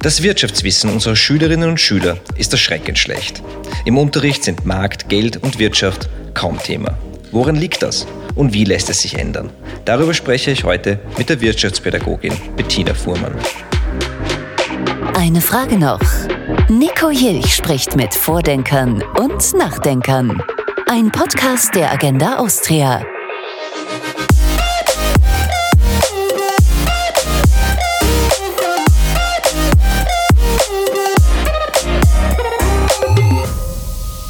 Das Wirtschaftswissen unserer Schülerinnen und Schüler ist erschreckend schlecht. Im Unterricht sind Markt, Geld und Wirtschaft kaum Thema. Woran liegt das und wie lässt es sich ändern? Darüber spreche ich heute mit der Wirtschaftspädagogin Bettina Fuhrmann. Eine Frage noch. Nico Jilch spricht mit Vordenkern und Nachdenkern. Ein Podcast der Agenda Austria.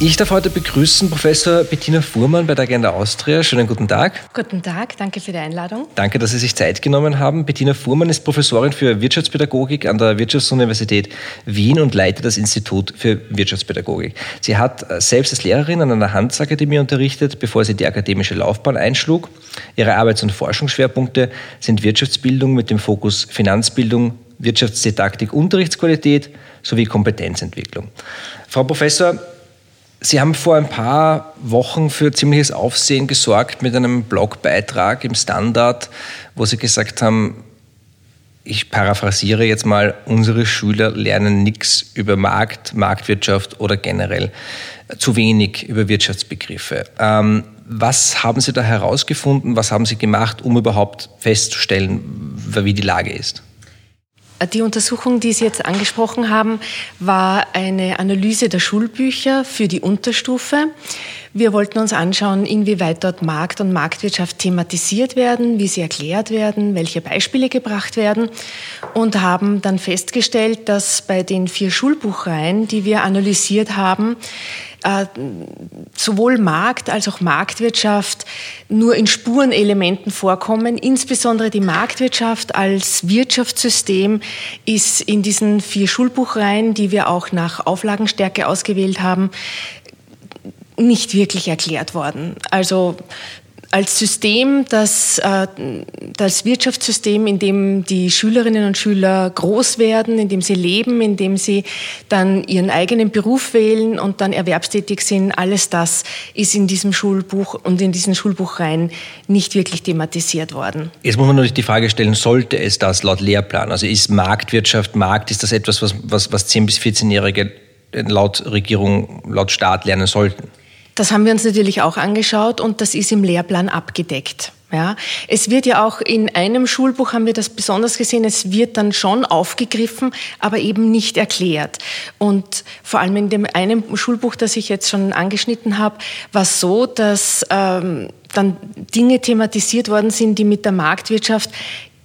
Ich darf heute begrüßen Professor Bettina Fuhrmann bei der Agenda Austria. Schönen guten Tag. Guten Tag, danke für die Einladung. Danke, dass Sie sich Zeit genommen haben. Bettina Fuhrmann ist Professorin für Wirtschaftspädagogik an der Wirtschaftsuniversität Wien und leitet das Institut für Wirtschaftspädagogik. Sie hat selbst als Lehrerin an einer Handelsakademie unterrichtet, bevor sie die akademische Laufbahn einschlug. Ihre Arbeits- und Forschungsschwerpunkte sind Wirtschaftsbildung mit dem Fokus Finanzbildung, Wirtschaftsdidaktik, Unterrichtsqualität sowie Kompetenzentwicklung. Frau Professor, Sie haben vor ein paar Wochen für ziemliches Aufsehen gesorgt mit einem Blogbeitrag im Standard, wo Sie gesagt haben, ich paraphrasiere jetzt mal, unsere Schüler lernen nichts über Markt, Marktwirtschaft oder generell zu wenig über Wirtschaftsbegriffe. Ähm, was haben Sie da herausgefunden? Was haben Sie gemacht, um überhaupt festzustellen, wie die Lage ist? Die Untersuchung, die Sie jetzt angesprochen haben, war eine Analyse der Schulbücher für die Unterstufe. Wir wollten uns anschauen, inwieweit dort Markt und Marktwirtschaft thematisiert werden, wie sie erklärt werden, welche Beispiele gebracht werden und haben dann festgestellt, dass bei den vier Schulbuchreihen, die wir analysiert haben, äh, sowohl Markt als auch Marktwirtschaft nur in Spurenelementen vorkommen. Insbesondere die Marktwirtschaft als Wirtschaftssystem ist in diesen vier Schulbuchreihen, die wir auch nach Auflagenstärke ausgewählt haben, nicht wirklich erklärt worden. Also als System, das, äh, das Wirtschaftssystem, in dem die Schülerinnen und Schüler groß werden, in dem sie leben, in dem sie dann ihren eigenen Beruf wählen und dann erwerbstätig sind, alles das ist in diesem Schulbuch und in diesen Schulbuchreihen nicht wirklich thematisiert worden. Jetzt muss man natürlich die Frage stellen, sollte es das laut Lehrplan? Also ist Marktwirtschaft, Markt, ist das etwas, was, was, was 10- bis 14-Jährige laut Regierung, laut Staat lernen sollten? Das haben wir uns natürlich auch angeschaut und das ist im Lehrplan abgedeckt. Ja, es wird ja auch in einem Schulbuch haben wir das besonders gesehen. Es wird dann schon aufgegriffen, aber eben nicht erklärt. Und vor allem in dem einen Schulbuch, das ich jetzt schon angeschnitten habe, war es so, dass ähm, dann Dinge thematisiert worden sind, die mit der Marktwirtschaft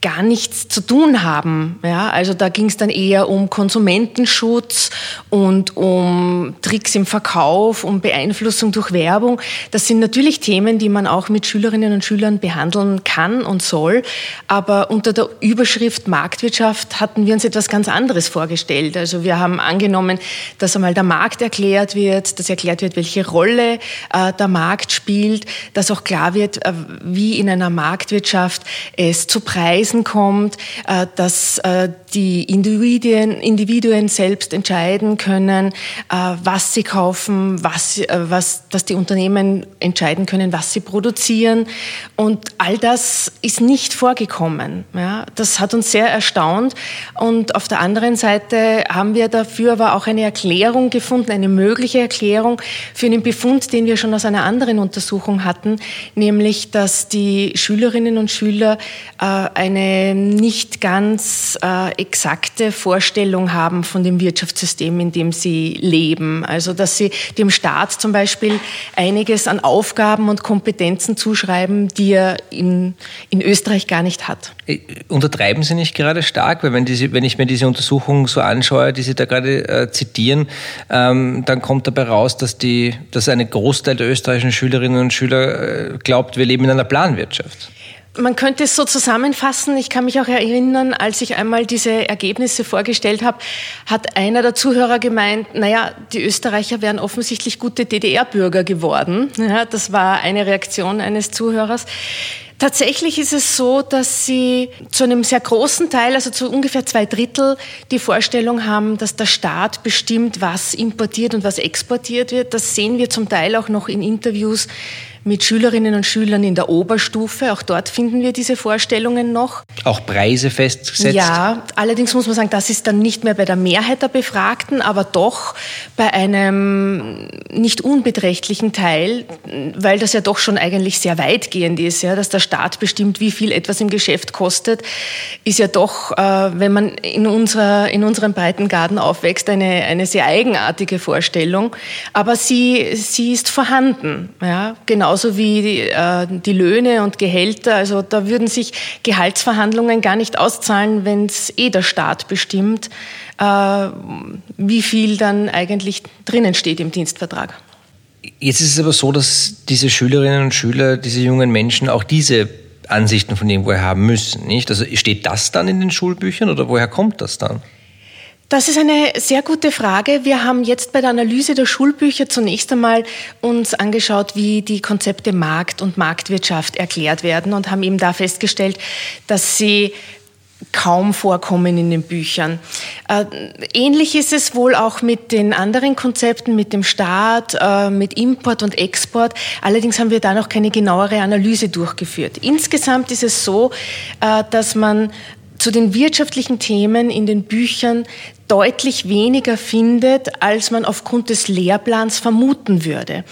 gar nichts zu tun haben. Ja, also da ging es dann eher um Konsumentenschutz und um Tricks im Verkauf, um Beeinflussung durch Werbung. Das sind natürlich Themen, die man auch mit Schülerinnen und Schülern behandeln kann und soll. Aber unter der Überschrift Marktwirtschaft hatten wir uns etwas ganz anderes vorgestellt. Also wir haben angenommen, dass einmal der Markt erklärt wird, dass erklärt wird, welche Rolle äh, der Markt spielt, dass auch klar wird, äh, wie in einer Marktwirtschaft es zu Preisen Wissen kommt, äh, dass äh, die Individuen, Individuen selbst entscheiden können, äh, was sie kaufen, was, was, dass die Unternehmen entscheiden können, was sie produzieren. Und all das ist nicht vorgekommen. Ja, das hat uns sehr erstaunt. Und auf der anderen Seite haben wir dafür aber auch eine Erklärung gefunden, eine mögliche Erklärung für einen Befund, den wir schon aus einer anderen Untersuchung hatten, nämlich, dass die Schülerinnen und Schüler eine nicht ganz äh, exakte Vorstellung haben von dem Wirtschaftssystem, in dem sie leben. Also dass sie dem Staat zum Beispiel einiges an Aufgaben und Kompetenzen zuschreiben, die er in, in Österreich gar nicht hat. Äh, untertreiben Sie nicht gerade stark? Weil wenn, diese, wenn ich mir diese Untersuchung so anschaue, die Sie da gerade äh, zitieren, ähm, dann kommt dabei raus, dass, die, dass ein Großteil der österreichischen Schülerinnen und Schüler äh, glaubt, wir leben in einer Planwirtschaft. Man könnte es so zusammenfassen. Ich kann mich auch erinnern, als ich einmal diese Ergebnisse vorgestellt habe, hat einer der Zuhörer gemeint, naja, die Österreicher wären offensichtlich gute DDR-Bürger geworden. Ja, das war eine Reaktion eines Zuhörers. Tatsächlich ist es so, dass sie zu einem sehr großen Teil, also zu ungefähr zwei Drittel, die Vorstellung haben, dass der Staat bestimmt, was importiert und was exportiert wird. Das sehen wir zum Teil auch noch in Interviews mit Schülerinnen und Schülern in der Oberstufe. Auch dort finden wir diese Vorstellungen noch. Auch Preise festgesetzt? Ja, allerdings muss man sagen, das ist dann nicht mehr bei der Mehrheit der Befragten, aber doch bei einem nicht unbeträchtlichen Teil, weil das ja doch schon eigentlich sehr weitgehend ist, ja, dass der Staat bestimmt, wie viel etwas im Geschäft kostet, ist ja doch, äh, wenn man in, unserer, in unserem Breitengarten aufwächst, eine, eine sehr eigenartige Vorstellung. Aber sie, sie ist vorhanden, ja, genauso wie die, äh, die Löhne und Gehälter. Also da würden sich Gehaltsverhandlungen gar nicht auszahlen, wenn es eh der Staat bestimmt, äh, wie viel dann eigentlich drinnen steht im Dienstvertrag. Jetzt ist es aber so, dass diese Schülerinnen und Schüler, diese jungen Menschen auch diese Ansichten von irgendwoher haben müssen, nicht? Also steht das dann in den Schulbüchern oder woher kommt das dann? Das ist eine sehr gute Frage. Wir haben jetzt bei der Analyse der Schulbücher zunächst einmal uns angeschaut, wie die Konzepte Markt und Marktwirtschaft erklärt werden und haben eben da festgestellt, dass sie kaum vorkommen in den Büchern. Äh, ähnlich ist es wohl auch mit den anderen Konzepten, mit dem Staat, äh, mit Import und Export. Allerdings haben wir da noch keine genauere Analyse durchgeführt. Insgesamt ist es so, äh, dass man zu den wirtschaftlichen Themen in den Büchern deutlich weniger findet, als man aufgrund des Lehrplans vermuten würde.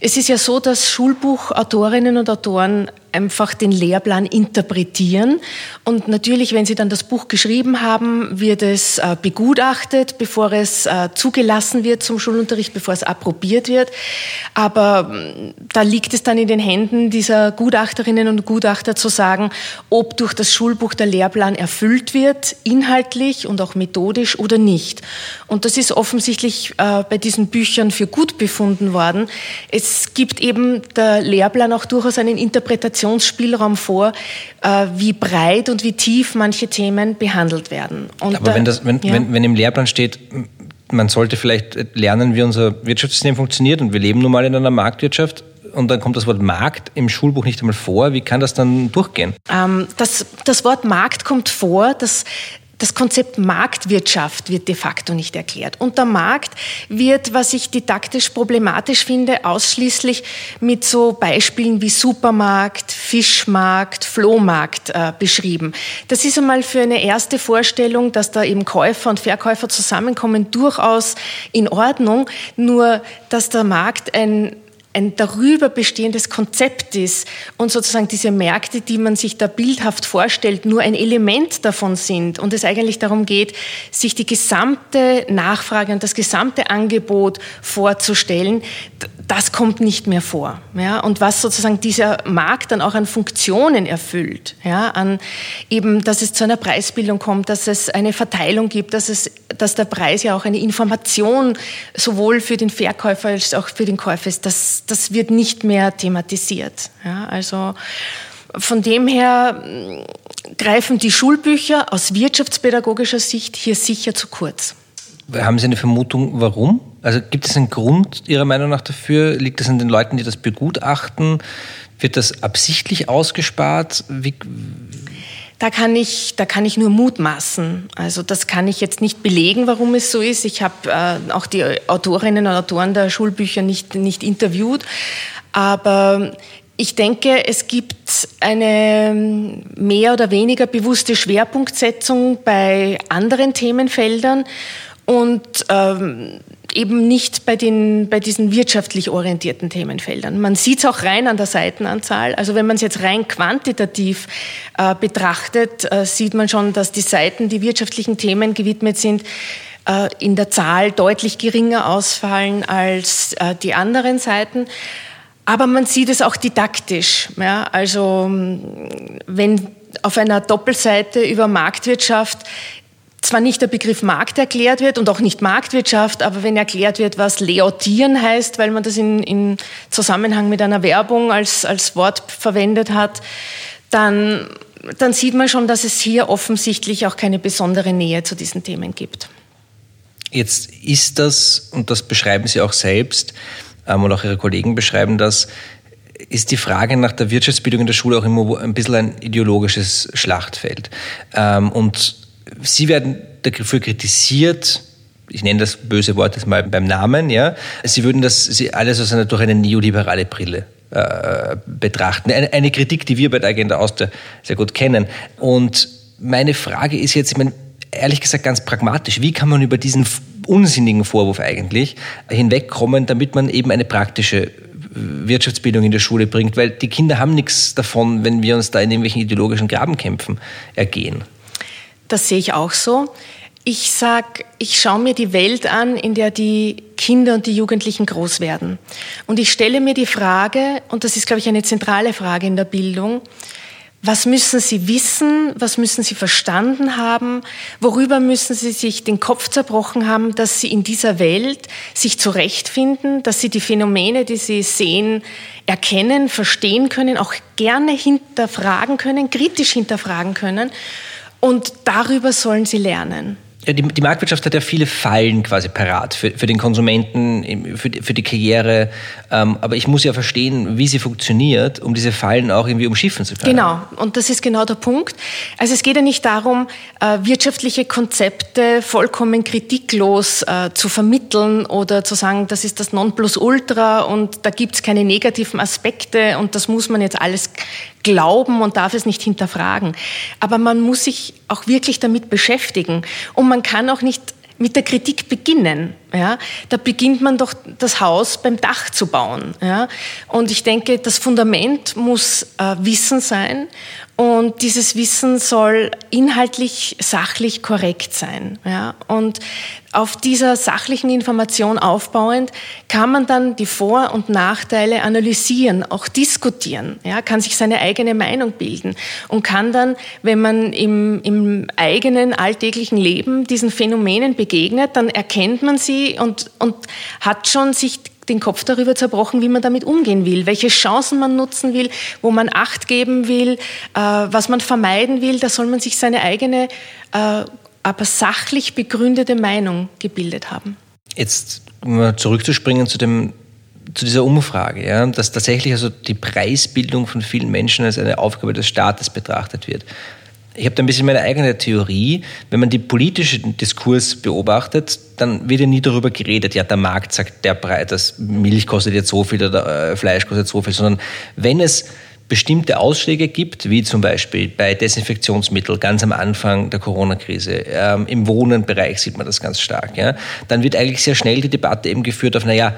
Es ist ja so, dass Schulbuchautorinnen und Autoren einfach den Lehrplan interpretieren. Und natürlich, wenn Sie dann das Buch geschrieben haben, wird es äh, begutachtet, bevor es äh, zugelassen wird zum Schulunterricht, bevor es approbiert wird. Aber mm, da liegt es dann in den Händen dieser Gutachterinnen und Gutachter zu sagen, ob durch das Schulbuch der Lehrplan erfüllt wird, inhaltlich und auch methodisch oder nicht. Und das ist offensichtlich äh, bei diesen Büchern für gut befunden worden. Es gibt eben der Lehrplan auch durchaus einen Interpretationsspielraum vor, äh, wie breit und wie tief manche Themen behandelt werden. Und Aber da, wenn, das, wenn, ja. wenn, wenn im Lehrplan steht, man sollte vielleicht lernen, wie unser Wirtschaftssystem funktioniert und wir leben nun mal in einer Marktwirtschaft, und dann kommt das Wort Markt im Schulbuch nicht einmal vor. Wie kann das dann durchgehen? Ähm, das, das Wort Markt kommt vor. Das, das Konzept Marktwirtschaft wird de facto nicht erklärt. Und der Markt wird, was ich didaktisch problematisch finde, ausschließlich mit so Beispielen wie Supermarkt, Fischmarkt, Flohmarkt äh, beschrieben. Das ist einmal für eine erste Vorstellung, dass da eben Käufer und Verkäufer zusammenkommen, durchaus in Ordnung. Nur, dass der Markt ein ein darüber bestehendes Konzept ist und sozusagen diese Märkte, die man sich da bildhaft vorstellt, nur ein Element davon sind und es eigentlich darum geht, sich die gesamte Nachfrage und das gesamte Angebot vorzustellen, das kommt nicht mehr vor. Ja? Und was sozusagen dieser Markt dann auch an Funktionen erfüllt, ja? an eben, dass es zu einer Preisbildung kommt, dass es eine Verteilung gibt, dass, es, dass der Preis ja auch eine Information sowohl für den Verkäufer als auch für den Käufer ist, das, das wird nicht mehr thematisiert. Ja? Also von dem her mm, greifen die Schulbücher aus wirtschaftspädagogischer Sicht hier sicher zu kurz. Haben Sie eine Vermutung, warum? Also gibt es einen Grund Ihrer Meinung nach dafür? Liegt es an den Leuten, die das begutachten? Wird das absichtlich ausgespart? Wie da kann ich, da kann ich nur mutmaßen. Also das kann ich jetzt nicht belegen, warum es so ist. Ich habe äh, auch die Autorinnen und Autoren der Schulbücher nicht, nicht interviewt. Aber ich denke, es gibt eine mehr oder weniger bewusste Schwerpunktsetzung bei anderen Themenfeldern und ähm, eben nicht bei, den, bei diesen wirtschaftlich orientierten Themenfeldern. Man sieht es auch rein an der Seitenanzahl. Also wenn man es jetzt rein quantitativ äh, betrachtet, äh, sieht man schon, dass die Seiten, die wirtschaftlichen Themen gewidmet sind, äh, in der Zahl deutlich geringer ausfallen als äh, die anderen Seiten. Aber man sieht es auch didaktisch. Ja? Also wenn auf einer Doppelseite über Marktwirtschaft zwar nicht der Begriff Markt erklärt wird und auch nicht Marktwirtschaft, aber wenn erklärt wird, was Leotieren heißt, weil man das in, in Zusammenhang mit einer Werbung als, als Wort verwendet hat, dann, dann sieht man schon, dass es hier offensichtlich auch keine besondere Nähe zu diesen Themen gibt. Jetzt ist das, und das beschreiben Sie auch selbst, ähm, und auch Ihre Kollegen beschreiben das, ist die Frage nach der Wirtschaftsbildung in der Schule auch immer ein bisschen ein ideologisches Schlachtfeld. Ähm, und Sie werden dafür kritisiert, ich nenne das böse Wort jetzt mal beim Namen, ja. Sie würden das Sie alles aus einer, durch eine neoliberale Brille äh, betrachten. Eine, eine, Kritik, die wir bei der Agenda Austria sehr gut kennen. Und meine Frage ist jetzt, ich meine, ehrlich gesagt ganz pragmatisch, wie kann man über diesen unsinnigen Vorwurf eigentlich hinwegkommen, damit man eben eine praktische Wirtschaftsbildung in der Schule bringt, weil die Kinder haben nichts davon, wenn wir uns da in irgendwelchen ideologischen Grabenkämpfen ergehen. Das sehe ich auch so. Ich sage, ich schaue mir die Welt an, in der die Kinder und die Jugendlichen groß werden. Und ich stelle mir die Frage, und das ist, glaube ich, eine zentrale Frage in der Bildung, was müssen Sie wissen? Was müssen Sie verstanden haben? Worüber müssen Sie sich den Kopf zerbrochen haben, dass Sie in dieser Welt sich zurechtfinden, dass Sie die Phänomene, die Sie sehen, erkennen, verstehen können, auch gerne hinterfragen können, kritisch hinterfragen können? Und darüber sollen Sie lernen die, die, Marktwirtschaft hat ja viele Fallen quasi parat für, für den Konsumenten, für, für die Karriere. Ähm, aber ich muss ja verstehen, wie sie funktioniert, um diese Fallen auch irgendwie umschiffen zu können. Genau, und das ist genau der Punkt. Also es geht ja nicht darum, äh, wirtschaftliche Konzepte vollkommen kritiklos äh, zu vermitteln oder zu sagen, das ist das Nonplusultra und da gibt es keine negativen Aspekte und das muss man jetzt alles glauben und darf es nicht hinterfragen. Aber man muss sich auch wirklich damit beschäftigen. Und man kann auch nicht mit der Kritik beginnen. Ja, da beginnt man doch das Haus beim Dach zu bauen. Ja, und ich denke, das Fundament muss äh, Wissen sein und dieses Wissen soll inhaltlich, sachlich korrekt sein. Ja? Und auf dieser sachlichen Information aufbauend kann man dann die Vor- und Nachteile analysieren, auch diskutieren, ja? kann sich seine eigene Meinung bilden und kann dann, wenn man im, im eigenen alltäglichen Leben diesen Phänomenen begegnet, dann erkennt man sie und, und hat schon sich den Kopf darüber zerbrochen, wie man damit umgehen will, welche Chancen man nutzen will, wo man Acht geben will, äh, was man vermeiden will. Da soll man sich seine eigene, äh, aber sachlich begründete Meinung gebildet haben. Jetzt um zurückzuspringen zu dem zu dieser Umfrage, ja, dass tatsächlich also die Preisbildung von vielen Menschen als eine Aufgabe des Staates betrachtet wird. Ich habe da ein bisschen meine eigene Theorie. Wenn man den politischen Diskurs beobachtet, dann wird ja nie darüber geredet, ja, der Markt sagt, der Preis, das Milch kostet jetzt so viel oder äh, Fleisch kostet so viel, sondern wenn es bestimmte Ausschläge gibt, wie zum Beispiel bei Desinfektionsmitteln ganz am Anfang der Corona-Krise, ähm, im Wohnenbereich sieht man das ganz stark, ja, dann wird eigentlich sehr schnell die Debatte eben geführt auf, naja,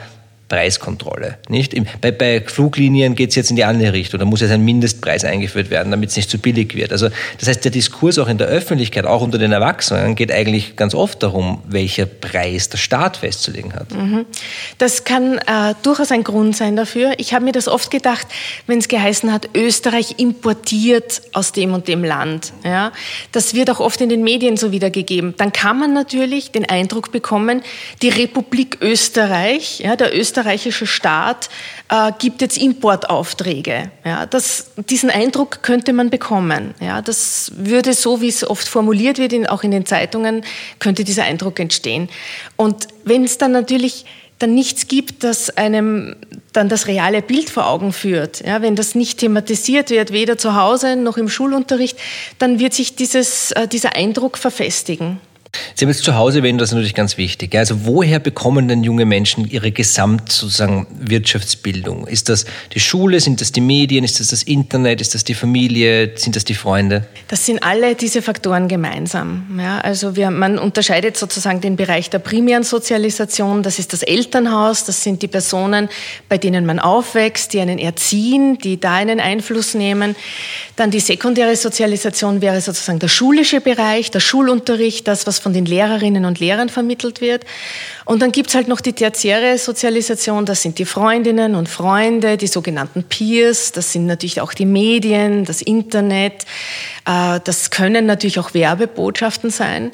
Preiskontrolle. Nicht? Bei, bei Fluglinien geht es jetzt in die andere Richtung. Da muss jetzt ein Mindestpreis eingeführt werden, damit es nicht zu billig wird. Also das heißt, der Diskurs auch in der Öffentlichkeit, auch unter den Erwachsenen, geht eigentlich ganz oft darum, welcher Preis der Staat festzulegen hat. Mhm. Das kann äh, durchaus ein Grund sein dafür. Ich habe mir das oft gedacht, wenn es geheißen hat, Österreich importiert aus dem und dem Land. Ja? Das wird auch oft in den Medien so wiedergegeben. Dann kann man natürlich den Eindruck bekommen, die Republik Österreich, ja, der Österreich österreichische Staat äh, gibt jetzt Importaufträge. Ja, das, diesen Eindruck könnte man bekommen. Ja, das würde so, wie es oft formuliert wird, in, auch in den Zeitungen, könnte dieser Eindruck entstehen. Und wenn es dann natürlich dann nichts gibt, das einem dann das reale Bild vor Augen führt. Ja, wenn das nicht thematisiert wird, weder zu Hause noch im Schulunterricht, dann wird sich dieses, äh, dieser Eindruck verfestigen. Sie haben jetzt zu Hause erwähnt, das ist natürlich ganz wichtig. Also woher bekommen denn junge Menschen ihre Gesamt sozusagen Wirtschaftsbildung? Ist das die Schule, sind das die Medien, ist das das Internet, ist das die Familie, sind das die Freunde? Das sind alle diese Faktoren gemeinsam. Ja, also wir, man unterscheidet sozusagen den Bereich der primären Sozialisation, das ist das Elternhaus, das sind die Personen, bei denen man aufwächst, die einen erziehen, die da einen Einfluss nehmen. Dann die sekundäre Sozialisation wäre sozusagen der schulische Bereich, der Schulunterricht, das, was von den Lehrerinnen und Lehrern vermittelt wird. Und dann gibt's halt noch die tertiäre Sozialisation, das sind die Freundinnen und Freunde, die sogenannten Peers, das sind natürlich auch die Medien, das Internet, äh, das können natürlich auch Werbebotschaften sein.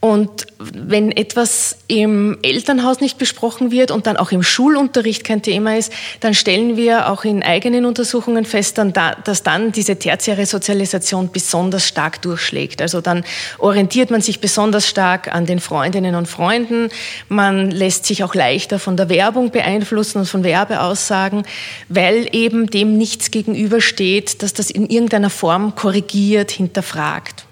Und wenn etwas im Elternhaus nicht besprochen wird und dann auch im Schulunterricht kein Thema ist, dann stellen wir auch in eigenen Untersuchungen fest, dass dann diese tertiäre Sozialisation besonders stark durchschlägt. Also dann orientiert man sich besonders stark an den Freundinnen und Freunden. Man lässt sich auch leichter von der Werbung beeinflussen und von Werbeaussagen, weil eben dem nichts gegenübersteht, dass das in irgendeiner Form korrigiert, hinterfragt.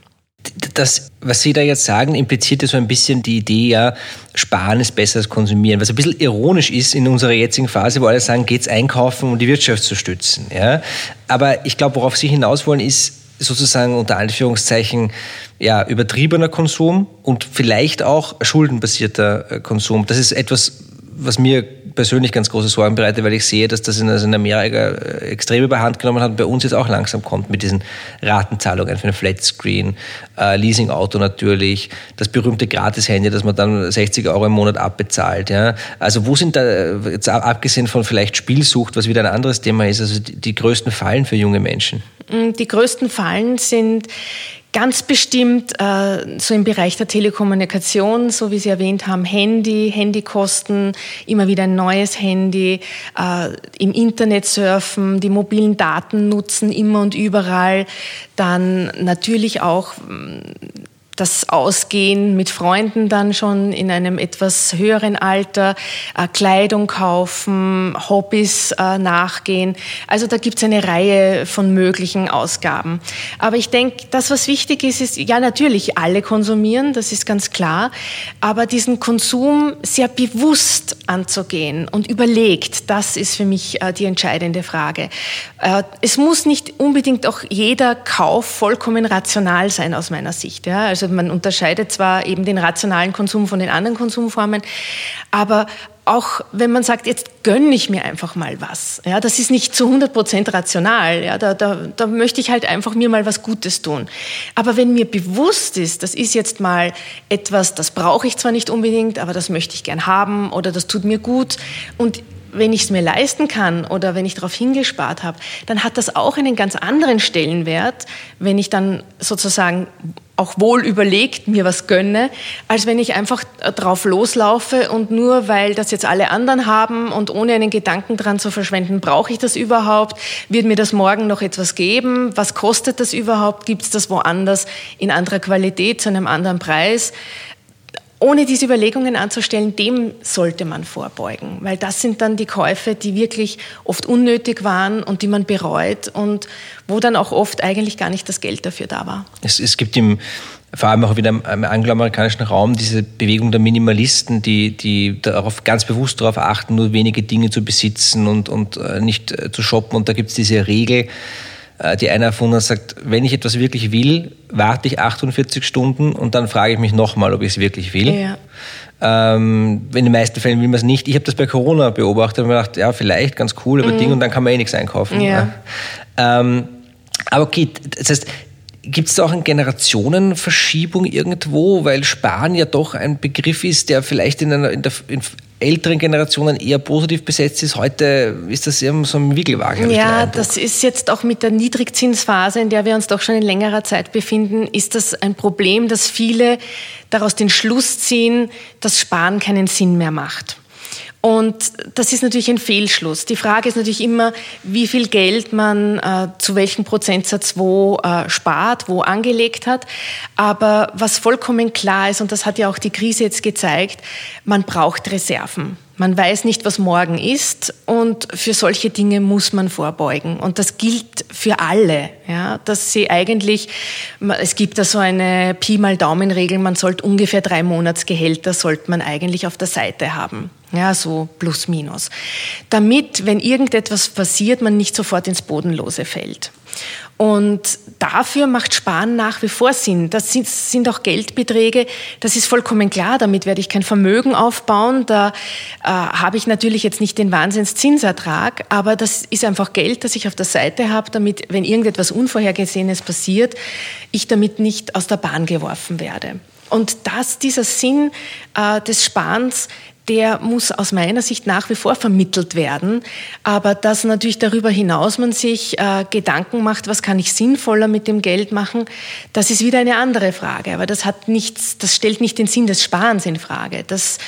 das, was Sie da jetzt sagen, impliziert ja so ein bisschen die Idee, ja, sparen ist besser als konsumieren, was ein bisschen ironisch ist in unserer jetzigen Phase, wo alle sagen, geht's einkaufen, um die Wirtschaft zu stützen. Ja? Aber ich glaube, worauf Sie hinaus wollen, ist sozusagen unter Anführungszeichen ja, übertriebener Konsum und vielleicht auch schuldenbasierter äh, Konsum. Das ist etwas, was mir persönlich ganz große Sorgen bereitet, weil ich sehe, dass das in, also in Amerika äh, extrem überhand genommen hat und bei uns jetzt auch langsam kommt mit diesen Ratenzahlungen für einen Flatscreen, äh, Leasing-Auto natürlich, das berühmte Gratis-Handy, das man dann 60 Euro im Monat abbezahlt. Ja. Also wo sind da, jetzt abgesehen von vielleicht Spielsucht, was wieder ein anderes Thema ist, also die, die größten Fallen für junge Menschen? Die größten Fallen sind Ganz bestimmt äh, so im Bereich der Telekommunikation, so wie Sie erwähnt haben, Handy, Handykosten, immer wieder ein neues Handy, äh, im Internet surfen, die mobilen Daten nutzen, immer und überall. Dann natürlich auch das Ausgehen mit Freunden dann schon in einem etwas höheren Alter, äh, Kleidung kaufen, Hobbys äh, nachgehen. Also da gibt es eine Reihe von möglichen Ausgaben. Aber ich denke, das, was wichtig ist, ist, ja natürlich alle konsumieren, das ist ganz klar, aber diesen Konsum sehr bewusst anzugehen und überlegt, das ist für mich äh, die entscheidende Frage. Äh, es muss nicht unbedingt auch jeder Kauf vollkommen rational sein aus meiner Sicht. Ja? Also man unterscheidet zwar eben den rationalen Konsum von den anderen Konsumformen, aber auch wenn man sagt, jetzt gönne ich mir einfach mal was, ja, das ist nicht zu 100 Prozent rational, ja, da, da, da möchte ich halt einfach mir mal was Gutes tun. Aber wenn mir bewusst ist, das ist jetzt mal etwas, das brauche ich zwar nicht unbedingt, aber das möchte ich gern haben oder das tut mir gut und wenn ich es mir leisten kann oder wenn ich darauf hingespart habe, dann hat das auch einen ganz anderen Stellenwert, wenn ich dann sozusagen auch wohl überlegt mir was gönne, als wenn ich einfach drauf loslaufe und nur weil das jetzt alle anderen haben und ohne einen Gedanken dran zu verschwenden, brauche ich das überhaupt? Wird mir das morgen noch etwas geben? Was kostet das überhaupt? Gibt es das woanders in anderer Qualität zu einem anderen Preis? Ohne diese Überlegungen anzustellen, dem sollte man vorbeugen, weil das sind dann die Käufe, die wirklich oft unnötig waren und die man bereut und wo dann auch oft eigentlich gar nicht das Geld dafür da war. Es, es gibt im vor allem auch wieder im angloamerikanischen Raum diese Bewegung der Minimalisten, die, die darauf ganz bewusst darauf achten, nur wenige Dinge zu besitzen und, und äh, nicht äh, zu shoppen. Und da gibt es diese Regel, die einer erfunden hat, sagt, wenn ich etwas wirklich will, warte ich 48 Stunden und dann frage ich mich nochmal, ob ich es wirklich will. Ja. Ähm, in den meisten Fällen will man es nicht. Ich habe das bei Corona beobachtet und mir gedacht, ja, vielleicht ganz cool, aber mhm. Ding und dann kann man eh nichts einkaufen. Ja. Ähm, aber okay, das heißt, Gibt es da auch eine Generationenverschiebung irgendwo, weil Sparen ja doch ein Begriff ist, der vielleicht in, einer, in, der, in älteren Generationen eher positiv besetzt ist. Heute ist das eben so ein Wickelwagen. Ja, das ist jetzt auch mit der Niedrigzinsphase, in der wir uns doch schon in längerer Zeit befinden, ist das ein Problem, dass viele daraus den Schluss ziehen, dass Sparen keinen Sinn mehr macht. Und das ist natürlich ein Fehlschluss. Die Frage ist natürlich immer, wie viel Geld man äh, zu welchem Prozentsatz wo äh, spart, wo angelegt hat. Aber was vollkommen klar ist, und das hat ja auch die Krise jetzt gezeigt, man braucht Reserven. Man weiß nicht, was morgen ist und für solche Dinge muss man vorbeugen. Und das gilt für alle, ja, dass sie eigentlich, es gibt da so eine Pi mal Daumen-Regel, man sollte ungefähr drei Monatsgehälter sollte man eigentlich auf der Seite haben. Ja, so plus minus. Damit, wenn irgendetwas passiert, man nicht sofort ins Bodenlose fällt. Und dafür macht Sparen nach wie vor Sinn. Das sind, sind, auch Geldbeträge, das ist vollkommen klar, damit werde ich kein Vermögen aufbauen. Da äh, habe ich natürlich jetzt nicht den Wahnsinnszinsertrag, aber das ist einfach Geld, das ich auf der Seite habe, damit, wenn irgendetwas Unvorhergesehenes passiert, ich damit nicht aus der Bahn geworfen werde. Und das, dieser Sinn äh, des Sparens, der muss aus meiner Sicht nach wie vor vermittelt werden. Aber dass natürlich darüber hinaus man sich äh, Gedanken macht, was kann ich sinnvoller mit dem Geld machen, das ist wieder eine andere Frage. Aber das hat nichts, das stellt nicht den Sinn des Sparens in Frage. Das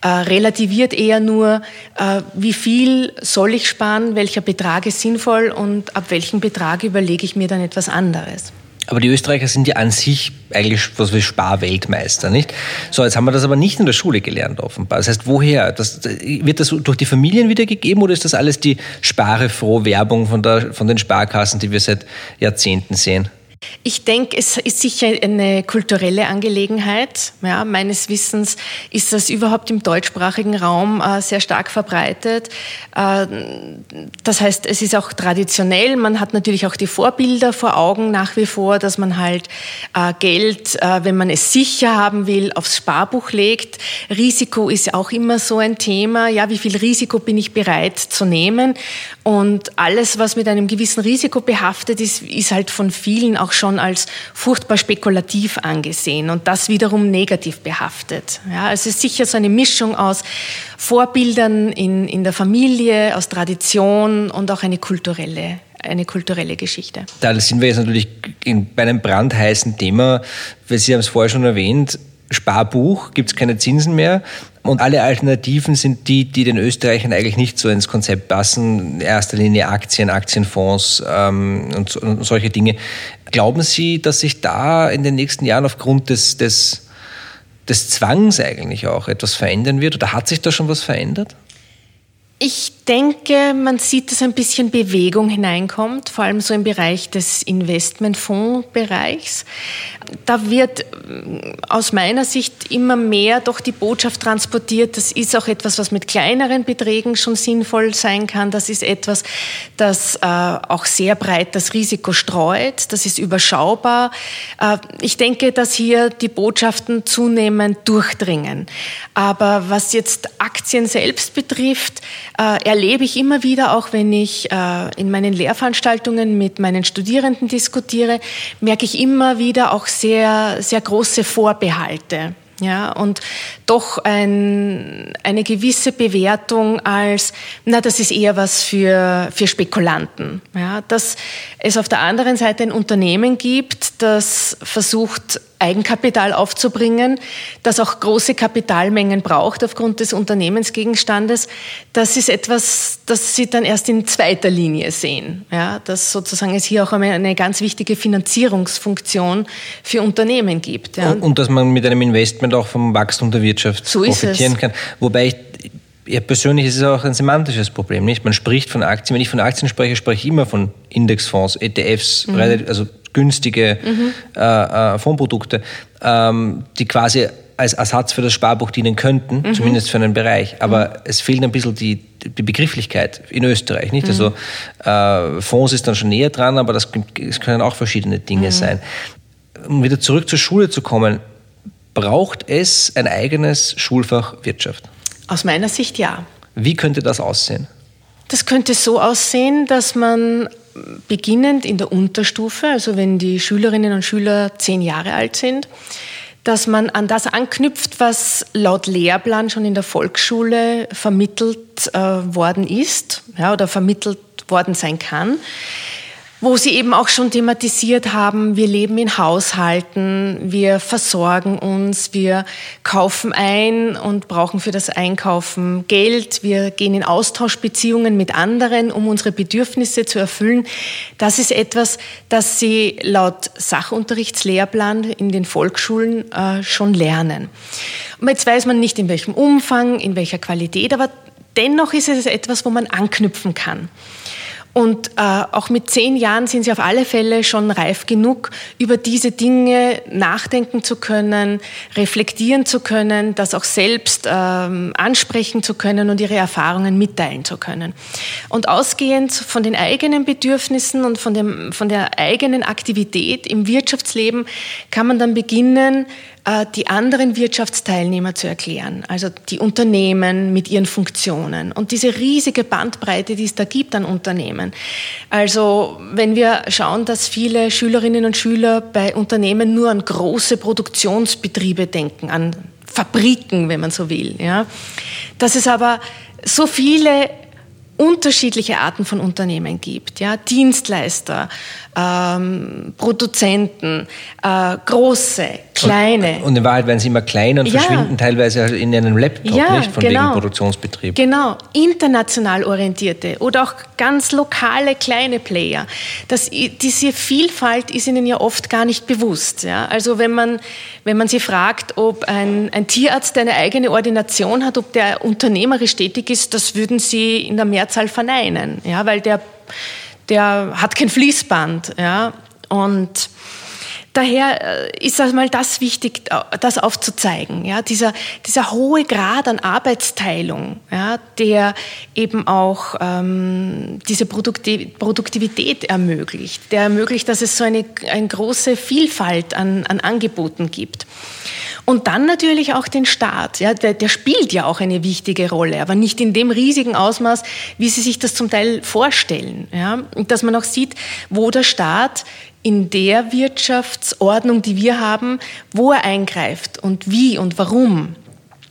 äh, relativiert eher nur, äh, wie viel soll ich sparen, welcher Betrag ist sinnvoll und ab welchem Betrag überlege ich mir dann etwas anderes. Aber die Österreicher sind ja an sich eigentlich was wie Sparweltmeister, nicht? So, jetzt haben wir das aber nicht in der Schule gelernt, offenbar. Das heißt, woher? Das, wird das durch die Familien wiedergegeben oder ist das alles die sparefroh Werbung von, der, von den Sparkassen, die wir seit Jahrzehnten sehen? Ich denke, es ist sicher eine kulturelle Angelegenheit. Ja, meines Wissens ist das überhaupt im deutschsprachigen Raum äh, sehr stark verbreitet. Äh, das heißt, es ist auch traditionell. Man hat natürlich auch die Vorbilder vor Augen nach wie vor, dass man halt äh, Geld, äh, wenn man es sicher haben will, aufs Sparbuch legt. Risiko ist auch immer so ein Thema. Ja, wie viel Risiko bin ich bereit zu nehmen? Und alles, was mit einem gewissen Risiko behaftet ist, ist halt von vielen auch schon als furchtbar spekulativ angesehen und das wiederum negativ behaftet. Ja, es ist sicher so eine Mischung aus Vorbildern in, in der Familie, aus Tradition und auch eine kulturelle eine kulturelle Geschichte. Da sind wir jetzt natürlich bei einem brandheißen Thema, weil Sie haben es vorher schon erwähnt, Sparbuch, gibt es keine Zinsen mehr. Und alle Alternativen sind die, die den Österreichern eigentlich nicht so ins Konzept passen. In erster Linie Aktien, Aktienfonds ähm, und, und, solche Dinge. Glauben Sie, dass sich da in den nächsten Jahren aufgrund des, des, des Zwangs eigentlich auch etwas verändern wird? Oder hat sich da schon was verändert? Ich denke, man sieht, dass ein bisschen Bewegung hineinkommt, vor allem so im Bereich des Investmentfondsbereichs. Da wird äh, aus meiner Sicht immer mehr doch die Botschaft transportiert, das ist auch etwas, was mit kleineren Beträgen schon sinnvoll sein kann. Das ist etwas, das äh, auch sehr breit das Risiko streut. Das ist überschaubar. Äh, ich denke, dass hier die Botschaften zunehmend durchdringen. Aber was jetzt Aktien selbst betrifft, erlebe ich immer wieder, auch wenn ich in meinen Lehrveranstaltungen mit meinen Studierenden diskutiere, merke ich immer wieder auch sehr, sehr große Vorbehalte. Ja, und doch ein, eine gewisse Bewertung als, na, das ist eher was für, für Spekulanten. Ja, dass es auf der anderen Seite ein Unternehmen gibt, das versucht, Eigenkapital aufzubringen, das auch große Kapitalmengen braucht aufgrund des Unternehmensgegenstandes, das ist etwas, das Sie dann erst in zweiter Linie sehen. Ja, dass sozusagen es hier auch eine ganz wichtige Finanzierungsfunktion für Unternehmen gibt. Ja. Und, und dass man mit einem Investment auch vom Wachstum der Wirtschaft so profitieren kann. Wobei ich ja, persönlich ist es auch ein semantisches Problem, nicht? Man spricht von Aktien. Wenn ich von Aktien spreche, spreche ich immer von Indexfonds, ETFs, mhm. also günstige mhm. äh, äh, Fondsprodukte, ähm, die quasi als Ersatz für das Sparbuch dienen könnten, mhm. zumindest für einen Bereich. Aber mhm. es fehlt ein bisschen die, die Begrifflichkeit in Österreich. Nicht? Also mhm. äh, Fonds ist dann schon näher dran, aber das, das können auch verschiedene Dinge mhm. sein. Um wieder zurück zur Schule zu kommen, braucht es ein eigenes Schulfach Wirtschaft? Aus meiner Sicht ja. Wie könnte das aussehen? Das könnte so aussehen, dass man beginnend in der Unterstufe, also wenn die Schülerinnen und Schüler zehn Jahre alt sind, dass man an das anknüpft, was laut Lehrplan schon in der Volksschule vermittelt äh, worden ist ja, oder vermittelt worden sein kann wo Sie eben auch schon thematisiert haben, wir leben in Haushalten, wir versorgen uns, wir kaufen ein und brauchen für das Einkaufen Geld, wir gehen in Austauschbeziehungen mit anderen, um unsere Bedürfnisse zu erfüllen. Das ist etwas, das Sie laut Sachunterrichtslehrplan in den Volksschulen äh, schon lernen. Und jetzt weiß man nicht, in welchem Umfang, in welcher Qualität, aber dennoch ist es etwas, wo man anknüpfen kann. Und äh, auch mit zehn Jahren sind sie auf alle Fälle schon reif genug, über diese Dinge nachdenken zu können, reflektieren zu können, das auch selbst ähm, ansprechen zu können und ihre Erfahrungen mitteilen zu können. Und ausgehend von den eigenen Bedürfnissen und von, dem, von der eigenen Aktivität im Wirtschaftsleben kann man dann beginnen, die anderen Wirtschaftsteilnehmer zu erklären, also die Unternehmen mit ihren Funktionen. Und diese riesige Bandbreite, die es da gibt an Unternehmen. Also wenn wir schauen, dass viele Schülerinnen und Schüler bei Unternehmen nur an große Produktionsbetriebe denken, an Fabriken, wenn man so will, ja, dass es aber so viele unterschiedliche Arten von Unternehmen gibt, ja, Dienstleister, ähm, Produzenten, äh, große, kleine. Und, und, in Wahrheit werden sie immer kleiner und ja. verschwinden teilweise in einem Laptop, ja, nicht von genau. wegen Produktionsbetrieb. Genau, international orientierte oder auch ganz lokale kleine Player. Das, diese Vielfalt ist ihnen ja oft gar nicht bewusst. Ja? Also wenn man, wenn man sie fragt, ob ein, ein Tierarzt eine eigene Ordination hat, ob der unternehmerisch tätig ist, das würden sie in der Mehrzahl verneinen, ja? weil der der hat kein Fließband, ja. Und daher äh, ist einmal das wichtig, äh, das aufzuzeigen. Ja, dieser, dieser hohe Grad an Arbeitsteilung, ja, der eben auch ähm, diese Produktivität ermöglicht, der ermöglicht, dass es so eine, eine große Vielfalt an, an Angeboten gibt. Und dann natürlich auch den Staat. Ja, der, der spielt ja auch eine wichtige Rolle, aber nicht in dem riesigen Ausmaß, wie Sie sich das zum Teil vorstellen. Ja, und dass man auch sieht, wo der Staat in der Wirtschaftsordnung, die wir haben, wo er eingreift und wie und warum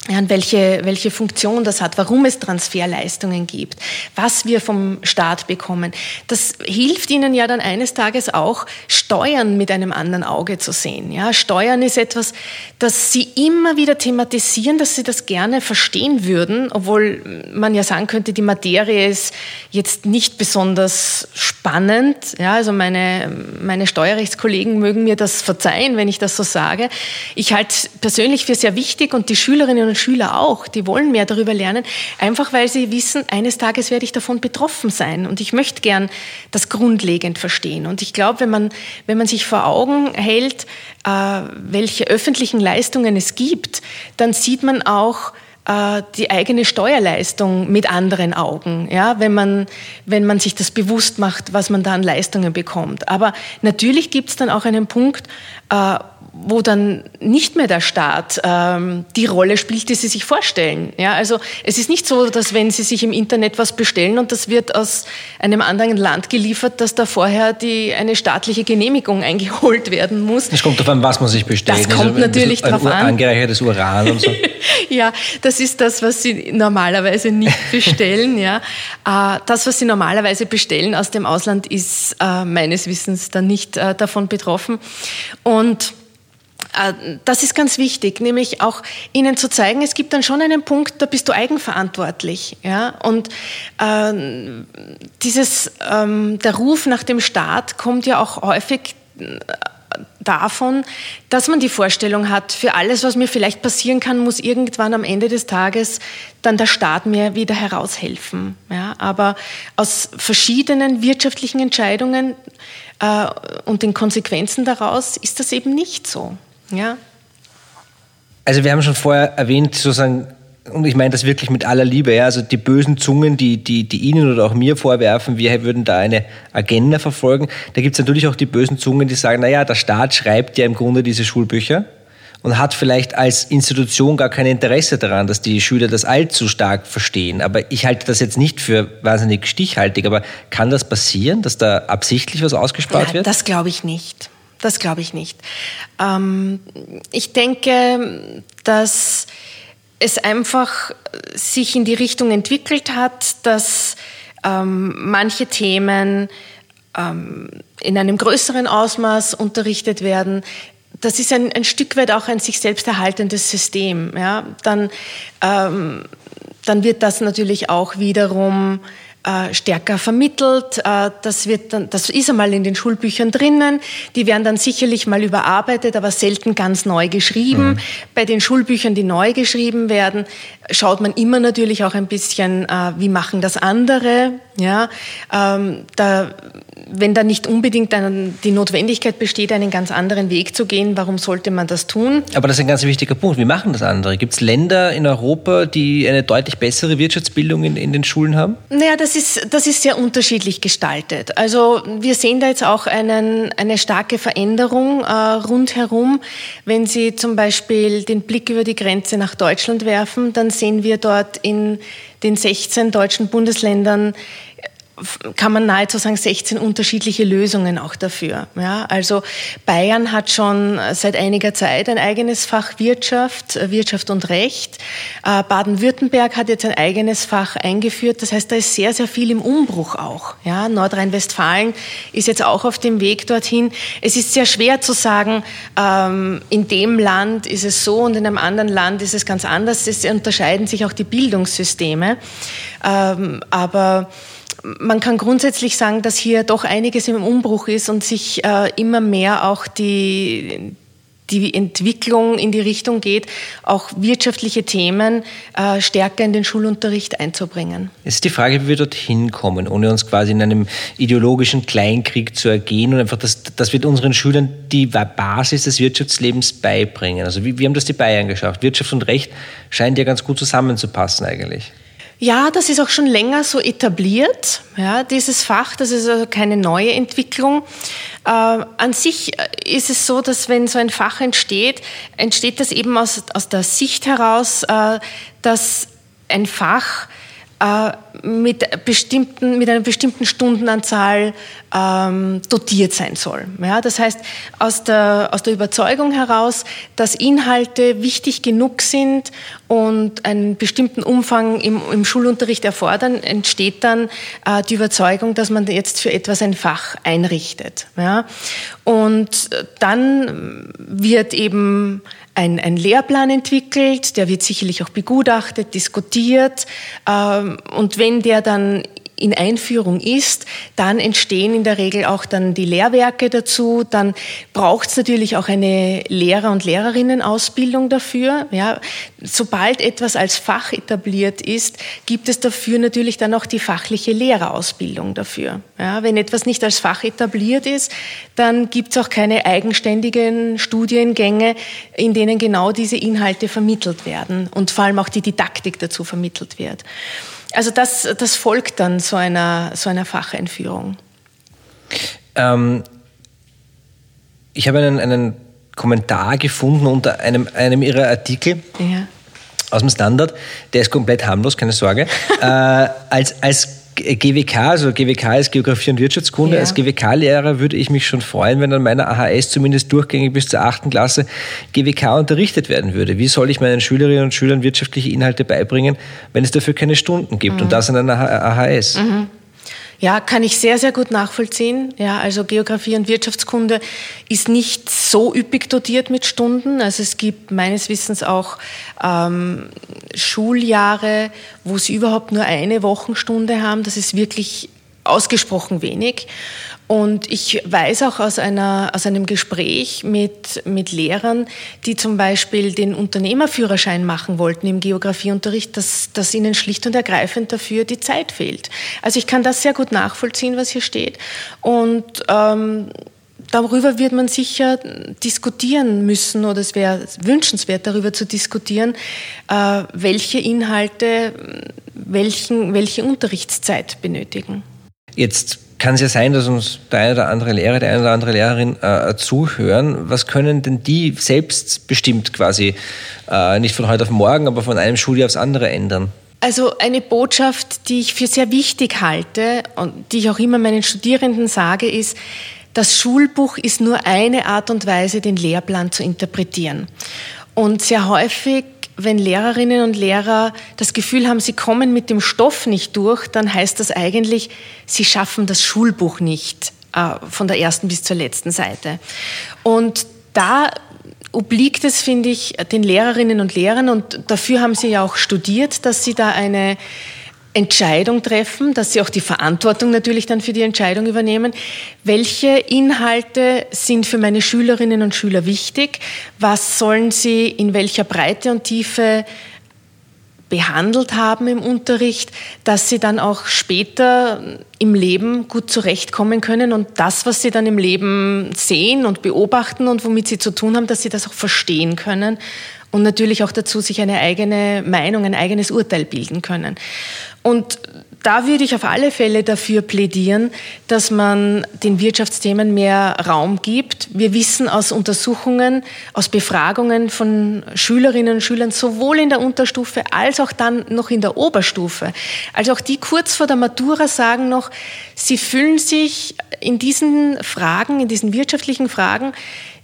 ja, und welche, welche Funktion das hat, warum es Transferleistungen gibt, was wir vom Staat bekommen. Das hilft Ihnen ja dann eines Tages auch, Steuern mit einem anderen Auge zu sehen. Ja, Steuern ist etwas, das Sie immer wieder thematisieren, dass Sie das gerne verstehen würden, obwohl man ja sagen könnte, die Materie ist jetzt nicht besonders spannend. Ja, also meine, meine Steuerrechtskollegen mögen mir das verzeihen, wenn ich das so sage. Ich halte es persönlich für sehr wichtig und die Schülerinnen und Schüler auch, die wollen mehr darüber lernen, einfach weil sie wissen, eines Tages werde ich davon betroffen sein und ich möchte gern das grundlegend verstehen. Und ich glaube, wenn man, wenn man sich vor Augen hält, äh, welche öffentlichen Leistungen es gibt, dann sieht man auch, äh, die eigene Steuerleistung mit anderen Augen, ja, wenn man, wenn man sich das bewusst macht, was man da an Leistungen bekommt. Aber natürlich gibt es dann auch einen Punkt, äh, wo dann nicht mehr der Staat ähm, die Rolle spielt, die Sie sich vorstellen. Ja, also es ist nicht so, dass wenn Sie sich im Internet was bestellen und das wird aus einem anderen Land geliefert, dass da vorher die, eine staatliche Genehmigung eingeholt werden muss. Es kommt darauf an, was man sich bestellt. Das kommt also, natürlich darauf an. Angereichertes Uran und so. ja, das ist das, was Sie normalerweise nicht bestellen. ja. Äh, das, was Sie normalerweise bestellen aus dem Ausland, ist äh, meines Wissens dann nicht äh, davon betroffen. Und das ist ganz wichtig, nämlich auch ihnen zu zeigen, es gibt dann schon einen Punkt, da bist du eigenverantwortlich. Ja? Und äh, dieses, ähm, der Ruf nach dem Staat kommt ja auch häufig äh, davon, dass man die Vorstellung hat, für alles, was mir vielleicht passieren kann, muss irgendwann am Ende des Tages dann der Staat mir wieder heraushelfen. Ja, aber aus verschiedenen wirtschaftlichen Entscheidungen äh, und den Konsequenzen daraus ist das eben nicht so. Ja. Also wir haben schon vorher erwähnt, sozusagen, und ich meine das wirklich mit aller Liebe, ja, also die bösen Zungen, die, die, die Ihnen oder auch mir vorwerfen, wir würden da eine Agenda verfolgen. Da gibt es natürlich auch die bösen Zungen, die sagen, naja, der Staat schreibt ja im Grunde diese Schulbücher und hat vielleicht als Institution gar kein Interesse daran, dass die Schüler das allzu stark verstehen. Aber ich halte das jetzt nicht für wahnsinnig stichhaltig. Aber kann das passieren, dass da absichtlich was ausgespart ja, wird? Das glaube ich nicht. Das glaube ich nicht. Ähm, ich denke, dass es einfach sich in die Richtung entwickelt hat, dass ähm, manche Themen ähm, in einem größeren Ausmaß unterrichtet werden. Das ist ein, ein Stück weit auch ein sich selbst erhaltendes System. Ja? Dann, ähm, dann wird das natürlich auch wiederum äh, stärker vermittelt. Äh, das, wird dann, das ist einmal in den Schulbüchern drinnen. Die werden dann sicherlich mal überarbeitet, aber selten ganz neu geschrieben. Mhm. Bei den Schulbüchern, die neu geschrieben werden, schaut man immer natürlich auch ein bisschen, äh, wie machen das andere. Ja, ähm, da wenn da nicht unbedingt die Notwendigkeit besteht, einen ganz anderen Weg zu gehen, warum sollte man das tun? Aber das ist ein ganz wichtiger Punkt. Wie machen das andere? Gibt es Länder in Europa, die eine deutlich bessere Wirtschaftsbildung in, in den Schulen haben? Naja, das ist, das ist sehr unterschiedlich gestaltet. Also wir sehen da jetzt auch einen, eine starke Veränderung äh, rundherum. Wenn Sie zum Beispiel den Blick über die Grenze nach Deutschland werfen, dann sehen wir dort in den 16 deutschen Bundesländern kann man nahezu sagen, 16 unterschiedliche Lösungen auch dafür. Ja, also Bayern hat schon seit einiger Zeit ein eigenes Fach Wirtschaft, Wirtschaft und Recht. Äh, Baden-Württemberg hat jetzt ein eigenes Fach eingeführt. Das heißt, da ist sehr, sehr viel im Umbruch auch. Ja, Nordrhein-Westfalen ist jetzt auch auf dem Weg dorthin. Es ist sehr schwer zu sagen, ähm, in dem Land ist es so und in einem anderen Land ist es ganz anders. Es unterscheiden sich auch die Bildungssysteme. Ähm, aber man kann grundsätzlich sagen, dass hier doch einiges im Umbruch ist und sich äh, immer mehr auch die, die Entwicklung in die Richtung geht, auch wirtschaftliche Themen äh, stärker in den Schulunterricht einzubringen. Es ist die Frage, wie wir dorthin kommen, ohne uns quasi in einem ideologischen Kleinkrieg zu ergehen und einfach, dass, dass wir unseren Schülern die Basis des Wirtschaftslebens beibringen. Also wie, wie haben das die Bayern geschafft? Wirtschaft und Recht scheint ja ganz gut zusammenzupassen eigentlich. Ja, das ist auch schon länger so etabliert, ja, dieses Fach. Das ist also keine neue Entwicklung. Äh, an sich ist es so, dass wenn so ein Fach entsteht, entsteht das eben aus, aus der Sicht heraus, äh, dass ein Fach äh, mit, bestimmten, mit einer bestimmten Stundenanzahl ähm, dotiert sein soll. Ja, das heißt, aus der, aus der Überzeugung heraus, dass Inhalte wichtig genug sind und einen bestimmten Umfang im, im Schulunterricht erfordern, entsteht dann äh, die Überzeugung, dass man jetzt für etwas ein Fach einrichtet. Ja? Und dann wird eben ein, ein Lehrplan entwickelt, der wird sicherlich auch begutachtet, diskutiert. Ähm, und wenn der dann in Einführung ist, dann entstehen in der Regel auch dann die Lehrwerke dazu. Dann braucht es natürlich auch eine Lehrer- und Lehrerinnenausbildung dafür. Ja, sobald etwas als Fach etabliert ist, gibt es dafür natürlich dann auch die fachliche Lehrerausbildung dafür. Ja, wenn etwas nicht als Fach etabliert ist, dann gibt es auch keine eigenständigen Studiengänge, in denen genau diese Inhalte vermittelt werden und vor allem auch die Didaktik dazu vermittelt wird. Also das, das folgt dann so einer, so einer Facheinführung. Ähm, ich habe einen, einen Kommentar gefunden unter einem, einem Ihrer Artikel. Ja. Aus dem Standard, der ist komplett harmlos, keine Sorge. äh, als, als GWK, also GWK ist Geografie und Wirtschaftskunde. Ja. Als GWK-Lehrer würde ich mich schon freuen, wenn an meiner AHS zumindest durchgängig bis zur achten Klasse GWK unterrichtet werden würde. Wie soll ich meinen Schülerinnen und Schülern wirtschaftliche Inhalte beibringen, wenn es dafür keine Stunden gibt mhm. und das an einer AHS? Mhm. Ja, kann ich sehr, sehr gut nachvollziehen. Ja, also Geografie und Wirtschaftskunde ist nicht so üppig dotiert mit Stunden. Also es gibt meines Wissens auch ähm, Schuljahre, wo sie überhaupt nur eine Wochenstunde haben. Das ist wirklich ausgesprochen wenig. Und ich weiß auch aus, einer, aus einem Gespräch mit, mit Lehrern, die zum Beispiel den Unternehmerführerschein machen wollten im Geografieunterricht, dass, dass ihnen schlicht und ergreifend dafür die Zeit fehlt. Also ich kann das sehr gut nachvollziehen, was hier steht. Und ähm, darüber wird man sicher diskutieren müssen oder es wäre wünschenswert, darüber zu diskutieren, äh, welche Inhalte welchen, welche Unterrichtszeit benötigen. Jetzt kann es ja sein, dass uns der eine oder andere Lehrer, der eine oder andere Lehrerin äh, zuhören. Was können denn die selbstbestimmt quasi, äh, nicht von heute auf morgen, aber von einem Schuljahr aufs andere ändern? Also eine Botschaft, die ich für sehr wichtig halte und die ich auch immer meinen Studierenden sage, ist, das Schulbuch ist nur eine Art und Weise, den Lehrplan zu interpretieren. Und sehr häufig wenn Lehrerinnen und Lehrer das Gefühl haben, sie kommen mit dem Stoff nicht durch, dann heißt das eigentlich, sie schaffen das Schulbuch nicht äh, von der ersten bis zur letzten Seite. Und da obliegt es, finde ich, den Lehrerinnen und Lehrern, und dafür haben sie ja auch studiert, dass sie da eine Entscheidung treffen, dass sie auch die Verantwortung natürlich dann für die Entscheidung übernehmen. Welche Inhalte sind für meine Schülerinnen und Schüler wichtig? Was sollen sie in welcher Breite und Tiefe behandelt haben im Unterricht, dass sie dann auch später im Leben gut zurechtkommen können und das, was sie dann im Leben sehen und beobachten und womit sie zu tun haben, dass sie das auch verstehen können und natürlich auch dazu sich eine eigene Meinung, ein eigenes Urteil bilden können. Und da würde ich auf alle Fälle dafür plädieren, dass man den Wirtschaftsthemen mehr Raum gibt. Wir wissen aus Untersuchungen, aus Befragungen von Schülerinnen und Schülern, sowohl in der Unterstufe als auch dann noch in der Oberstufe, also auch die kurz vor der Matura sagen noch, sie fühlen sich in diesen Fragen, in diesen wirtschaftlichen Fragen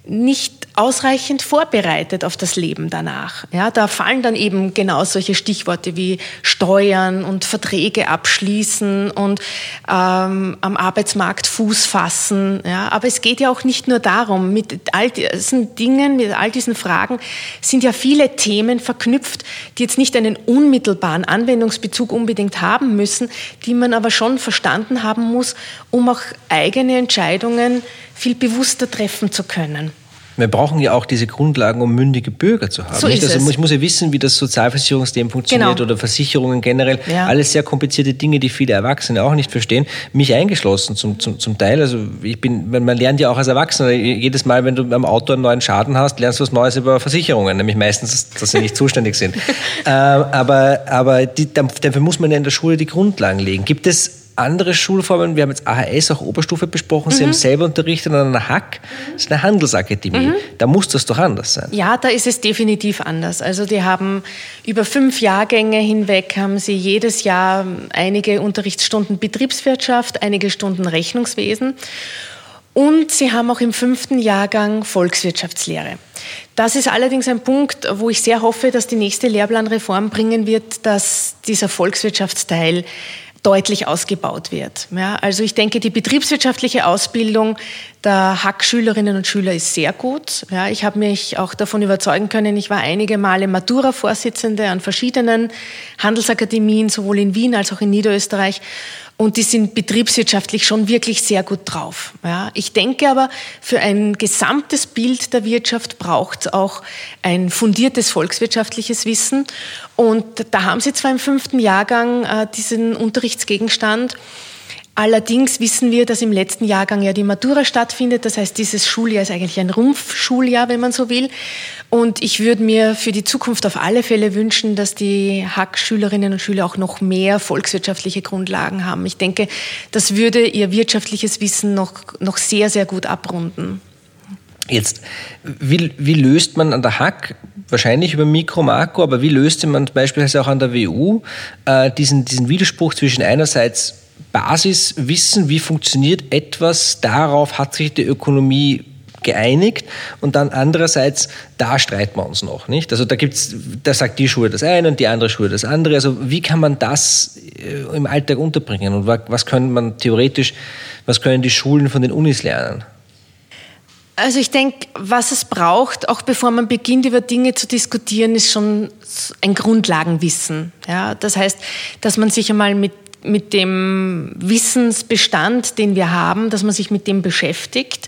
nicht ausreichend vorbereitet auf das Leben danach. Ja, da fallen dann eben genau solche Stichworte wie Steuern und Verträge abschließen und ähm, am Arbeitsmarkt Fuß fassen. Ja, aber es geht ja auch nicht nur darum. Mit all diesen Dingen, mit all diesen Fragen sind ja viele Themen verknüpft, die jetzt nicht einen unmittelbaren Anwendungsbezug unbedingt haben müssen, die man aber schon verstanden haben muss, um auch eigene Entscheidungen viel bewusster treffen zu können. Wir brauchen ja auch diese Grundlagen, um mündige Bürger zu haben. So ist also es. ich muss ja wissen, wie das Sozialversicherungssystem funktioniert Genau. oder Versicherungen generell. Ja. Alles sehr komplizierte Dinge, die viele Erwachsene auch nicht verstehen. Mich eingeschlossen zum, zum, zum Teil. Also ich bin, man lernt ja auch als Erwachsener, jedes Mal, wenn du am Auto einen neuen Schaden hast, lernst du was Neues über Versicherungen, nämlich meistens, dass sie nicht zuständig sind. Ähm, aber aber die, dafür muss man ja in der Schule die Grundlagen legen. Gibt es andere Schulformen, wir haben jetzt AHS, auch Oberstufe besprochen, Sie haben selber unterrichtet an einer Hack, das ist eine Handelsakademie. Da muss das doch anders sein. Ja, da ist es definitiv anders. Also die haben über fünf Jahrgänge hinweg haben sie jedes Jahr einige Unterrichtsstunden Betriebswirtschaft, einige Stunden Rechnungswesen. Und sie haben auch im fünften Jahrgang Volkswirtschaftslehre. Das ist allerdings ein Punkt, wo ich sehr hoffe, dass die nächste Lehrplanreform bringen wird, dass dieser Volkswirtschaftsteil deutlich ausgebaut wird. Ja, also ich denke, die betriebswirtschaftliche Ausbildung der Hack-Schülerinnen und Schüler ist sehr gut. Ja, ich habe mich auch davon überzeugen können, ich war einige Male Matura-Vorsitzende an verschiedenen Handelsakademien, sowohl in Wien als auch in Niederösterreich. Und die sind betriebswirtschaftlich schon wirklich sehr gut drauf. Ja, ich denke aber, für ein gesamtes Bild der Wirtschaft braucht es auch ein fundiertes volkswirtschaftliches Wissen. Und da haben Sie zwar im fünften Jahrgang äh, diesen Unterrichtsgegenstand, Allerdings wissen wir, dass im letzten Jahrgang ja die Matura stattfindet. Das heißt, dieses Schuljahr ist eigentlich ein Rumpfschuljahr, wenn man so will. Und ich würde mir für die Zukunft auf alle Fälle wünschen, dass die Hack-Schülerinnen und Schüler auch noch mehr volkswirtschaftliche Grundlagen haben. Ich denke, das würde ihr wirtschaftliches Wissen noch, noch sehr, sehr gut abrunden. Jetzt, wie, wie löst man an der Hack, wahrscheinlich über Mikro, Makro, aber wie löste man beispielsweise auch an der WU äh, diesen, diesen Widerspruch zwischen einerseits Basiswissen, wie funktioniert etwas, darauf hat sich die Ökonomie geeinigt und dann andererseits, da streiten wir uns noch, nicht? Also da gibt's, da sagt die Schule das eine und die andere Schule das andere. Also wie kann man das äh, im Alltag unterbringen und was, können man theoretisch, was können die Schulen von den Unis lernen? Also ich denke, was es braucht, auch bevor man beginnt, über Dinge zu diskutieren, ist schon ein Grundlagenwissen. Ja, das heißt, dass man sich einmal mit mit dem Wissensbestand, den wir haben, dass man sich mit dem beschäftigt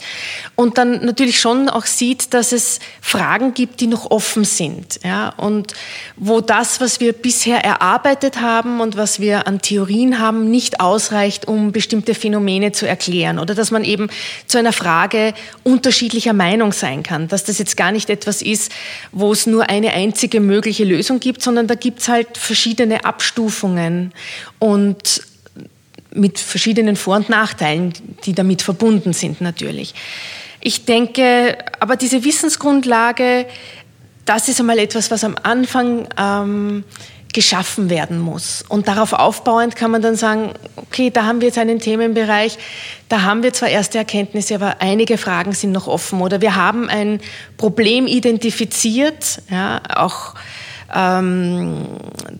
und dann natürlich schon auch sieht, dass es Fragen gibt, die noch offen sind, ja, und wo das, was wir bisher erarbeitet haben und was wir an Theorien haben, nicht ausreicht, um bestimmte Phänomene zu erklären oder dass man eben zu einer Frage unterschiedlicher Meinung sein kann, dass das jetzt gar nicht etwas ist, wo es nur eine einzige mögliche Lösung gibt, sondern da gibt es halt verschiedene Abstufungen und mit verschiedenen Vor- und Nachteilen, die damit verbunden sind natürlich. Ich denke, aber diese Wissensgrundlage, das ist einmal etwas, was am Anfang ähm, geschaffen werden muss. Und darauf aufbauend kann man dann sagen, okay, da haben wir jetzt einen Themenbereich, da haben wir zwar erste Erkenntnisse, aber einige Fragen sind noch offen. Oder wir haben ein Problem identifiziert, ja, auch ähm,